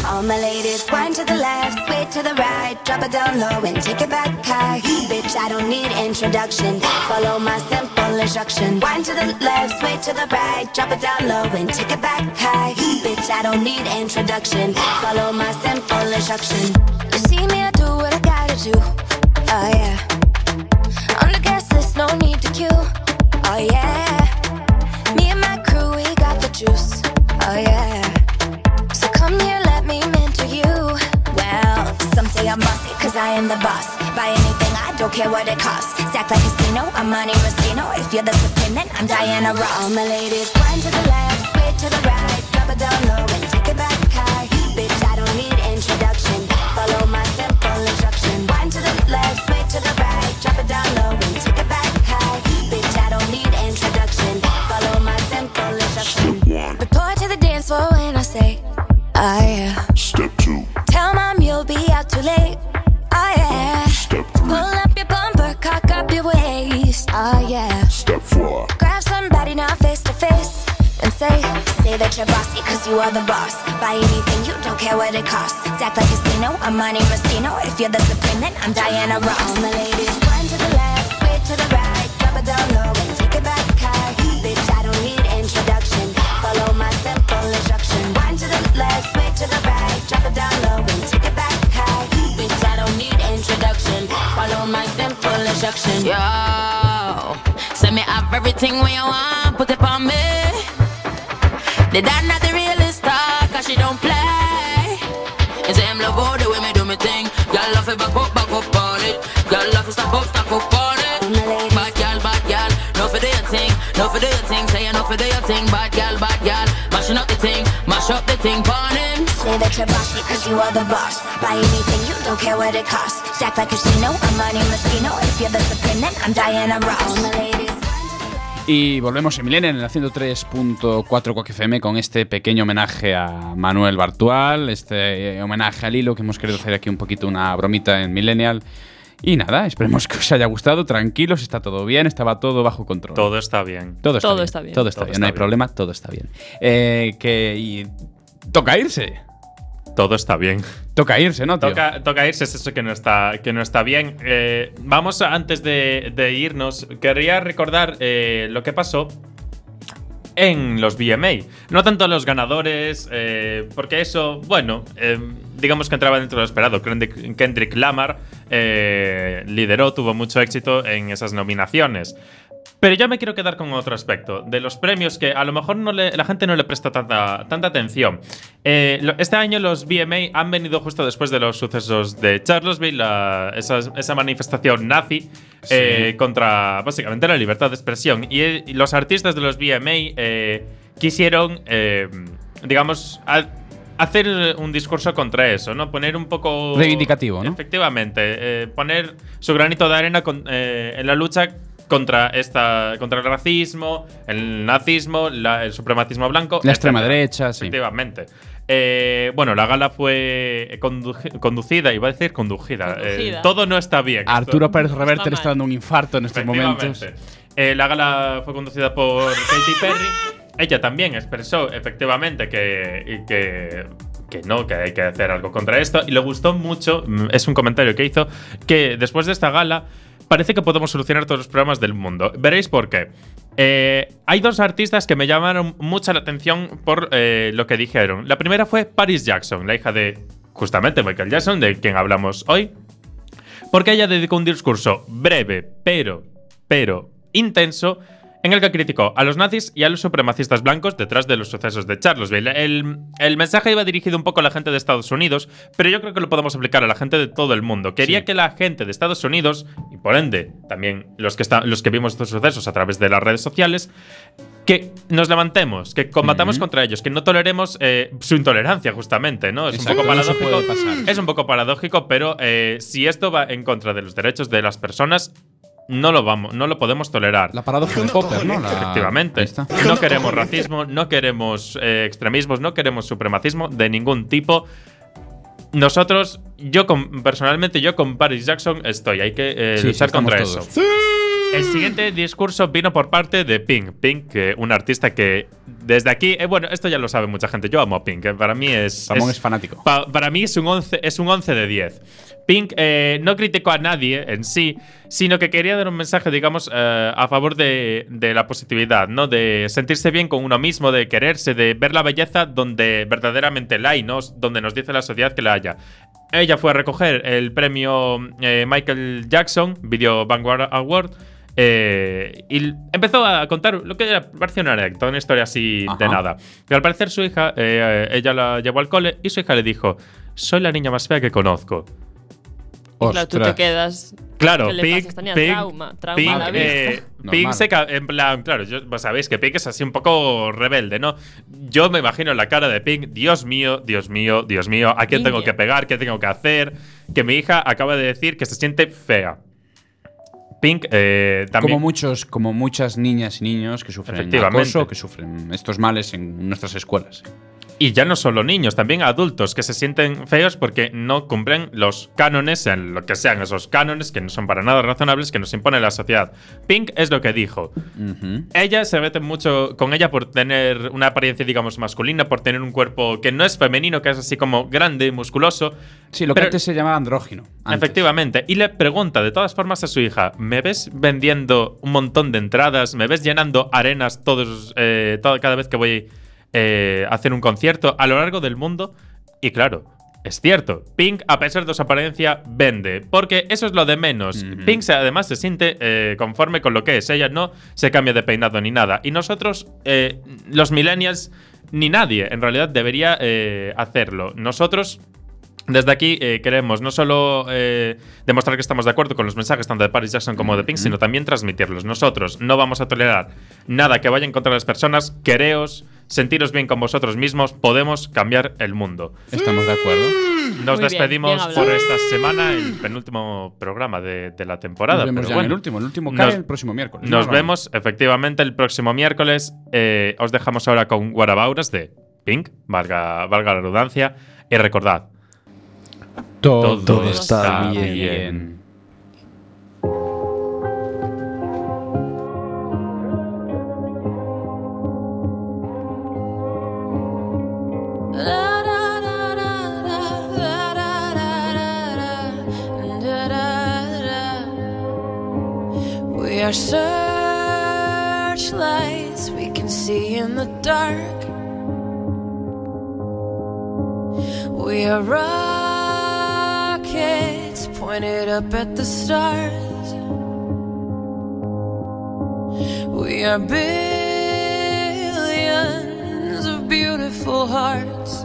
All my ladies, wind to the left, sway to the right, drop it down low and take it back high. Bitch, I don't need introduction. Follow my simple instruction. Wind to the left, sway to the right, drop it down low and take it back high. Bitch, I don't need introduction. Follow my simple instruction. You see me, I do what I gotta do. Oh yeah. On the guest list, no need to queue. Oh yeah. Juice. Oh yeah. So come here, let me mentor you. Well, some say I'm bossy, cause I am the boss. Buy anything, I don't care what it costs. Stack like casino, I'm Monte Rustino. If you're the supreme, then I'm Diana Ross. All my ladies, wind to the left, sway to the right, drop it down low and take it back high. Bitch, I don't need introduction. Follow my simple instruction. Wind to the left, sway to the right, too late. Oh yeah. step three, Pull up your bumper, cock up your waist. Oh yeah. step four, Grab somebody now face to face and say, say that you're bossy cause you are the boss. Buy anything, you don't care what it costs. Act like a casino, I'm Monte Rustino. If you're the supreme, then I'm Diana Ross. All my ladies, The dad not the realest star, cause she don't play. And say him love all the way me do me thing. Y'all love it back up, back up on it. Y'all love it stop up, stop up on it. Bad gal, bad gal, no for do your thing, no for do your thing. Say you no for do your thing, bad gal, bad gal. Mashing up the thing, mash up the thing, pon him. Say that you're bossy cause you are the boss. Buy anything, you don't care what it costs. Stack like a casino, I'm Money Moschino. If you're the supreme, then I'm Diana Ross. All my ladies. Y volvemos en Millennial en el 103.4 Quack FM con este pequeño homenaje a Manuel Bartual, este eh, homenaje a Lilo que hemos querido hacer aquí un poquito una bromita en Millennial. Y nada, esperemos que os haya gustado, tranquilos, está todo bien, estaba todo bajo control. Todo está bien. Todo está Todo bien. está bien. Todo está Todo bien, está no hay bien. problema, todo está bien. Eh, que y toca irse. Todo está bien. Toca irse, ¿no, tío? Toca, toca irse, es eso que no está, que no está bien. Eh, vamos, a- antes de, de irnos, querría recordar eh, lo que pasó en los VMA. No tanto los ganadores, eh, porque eso, bueno, eh, digamos que entraba dentro de lo esperado. Kendrick, Lamar eh, lideró, tuvo mucho éxito en esas nominaciones. Pero yo me quiero quedar con otro aspecto, de los premios que a lo mejor no le- la gente no le presta tanta, tanta atención. Eh, lo- este año los VMA han venido justo después de los sucesos de Charlottesville, la- esa, esa manifestación nazi eh, contra básicamente la libertad de expresión. Y, eh, y los artistas de los eh, quisieron, digamos, a- hacer un discurso contra eso, ¿no? Poner un poco... Reivindicativo, ¿no? Efectivamente, poner su granito de arena con- en la lucha contra esta contra el racismo, el nazismo, la- el supremacismo blanco, La extrema etcétera. derecha, sí. Efectivamente. Eh, bueno, la gala fue condu- conducida, iba a decir conducida. eh, Conducida. todo no está bien. Arturo Esto- Pérez Reverte está le está mal. dando un infarto en estos momentos. Eh, la gala fue conducida por Katy Perry. Ella también expresó efectivamente que, que, que no, que hay que hacer algo contra esto. Y le gustó mucho, mm, es un comentario que hizo, que después de esta gala parece que podemos solucionar todos los problemas del mundo. Veréis por qué. Eh, hay dos artistas que me llamaron mucha la atención por eh, lo que dijeron. La primera fue Paris Jackson, la hija de justamente Michael Jackson, de quien hablamos hoy porque ella dedicó un discurso breve, pero, pero intenso, en el que criticó a los nazis y a los supremacistas blancos detrás de los sucesos de Charlottesville. El, el mensaje iba dirigido un poco a la gente de Estados Unidos, pero yo creo que lo podemos aplicar a la gente de todo el mundo. Quería que la gente de Estados Unidos, y por ende también los que, está- los que vimos estos sucesos a través de las redes sociales, que nos levantemos, que combatamos contra ellos, que no toleremos eh, su intolerancia, justamente, ¿no? Es Exacto, un poco paradójico. Es un poco paradójico, pero eh, si esto va en contra de los derechos de las personas, no lo vamos, no lo podemos tolerar. La paradoja de Popper, ¿no? La- Efectivamente. No queremos racismo, no queremos eh, extremismos, no queremos supremacismo de ningún tipo. Nosotros, yo con- personalmente, yo con Paris Jackson estoy. Hay que eh, Sí, sí, luchar contra todos. eso. El siguiente discurso vino por parte de Pink. Pink, que un artista que desde aquí, eh, bueno, esto ya lo sabe mucha gente. Yo amo a Pink. eh, Para mí es. Samón es fanático. pa- para mí es un 11, es un 11 de 10. Pink eh, no criticó a nadie en sí, sino que quería dar un mensaje, digamos, a favor de, de la positividad, ¿no? De sentirse bien con uno mismo, de quererse, de ver la belleza donde verdaderamente la hay, ¿no? Donde nos dice la sociedad que la haya. Ella fue a recoger el premio Michael Jackson Video Vanguard Award. Eh, y empezó a contar lo que era, parecía una anécdota, una historia así de nada. Pero al parecer su hija, eh, ella la llevó al cole y su hija le dijo: Soy la niña más fea que conozco. Claro, tú te quedas. Claro, ¿Qué le Pink, pasa niña? Pink, Trauma, trauma Pink, la eh. Pink se en plan, claro, yo- vos sabéis que Pink es así un poco rebelde, ¿no? Yo me imagino la cara de Pink, Dios mío, Dios mío, Dios mío, ¿a quién tengo que pegar? ¿Qué tengo que hacer? Que mi hija acaba de decir que se siente fea. Pink eh, también. Como muchos, como muchas niñas y niños que sufren acoso, que sufren estos males en nuestras escuelas. Y ya no solo niños, también adultos que se sienten feos porque no cumplen los cánones, en lo que sean esos cánones que no son para nada razonables que nos impone la sociedad. Pink es lo que dijo. Ella se mete mucho con ella por tener una apariencia, digamos, masculina, por tener un cuerpo que no es femenino, que es así como grande y musculoso. Sí, lo que antes se llamaba andrógino. antes. Efectivamente. Y le pregunta de todas formas a su hija: ¿Me ves vendiendo un montón de entradas? ¿Me ves llenando arenas todos, eh, todo- cada vez que voy eh, un concierto a lo largo del mundo? Y claro, es cierto. Pink, a pesar de su apariencia, vende. Porque eso es lo de menos. Pink además se siente eh, conforme con lo que es. Ella no se cambia de peinado ni nada. Y nosotros, eh, los millennials, ni nadie en realidad debería eh, hacerlo. Nosotros desde aquí eh, queremos no solo demostrar que estamos de acuerdo con los mensajes tanto de Paris Jackson como de Pink, sino también transmitirlos. Nosotros no vamos a tolerar nada que vaya en contra de las personas. Quereos, sentiros bien con vosotros mismos, podemos cambiar el mundo. Estamos de acuerdo. Nos Muy despedimos bien por esta semana, el penúltimo programa de, de la temporada. Nos vemos pero ya en bueno. el último. El último cae Nos- el próximo miércoles. Nos ¿no? vemos efectivamente el próximo miércoles. Eh, os dejamos ahora con Guarabauras de Pink, valga, valga la redundancia. Y recordad, Todo, Todo está está bien. bien. We are searchlights we can see in the dark. We are rockets pointed up at the stars. We are billions of beautiful hearts.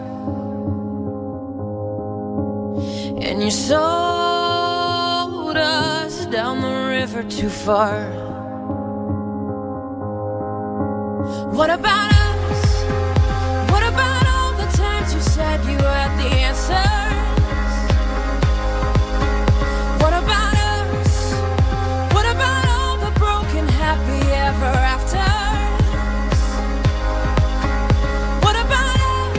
And you the river too far. What about us? What about all the times you said you had the answers? What about us? What about all the broken, happy ever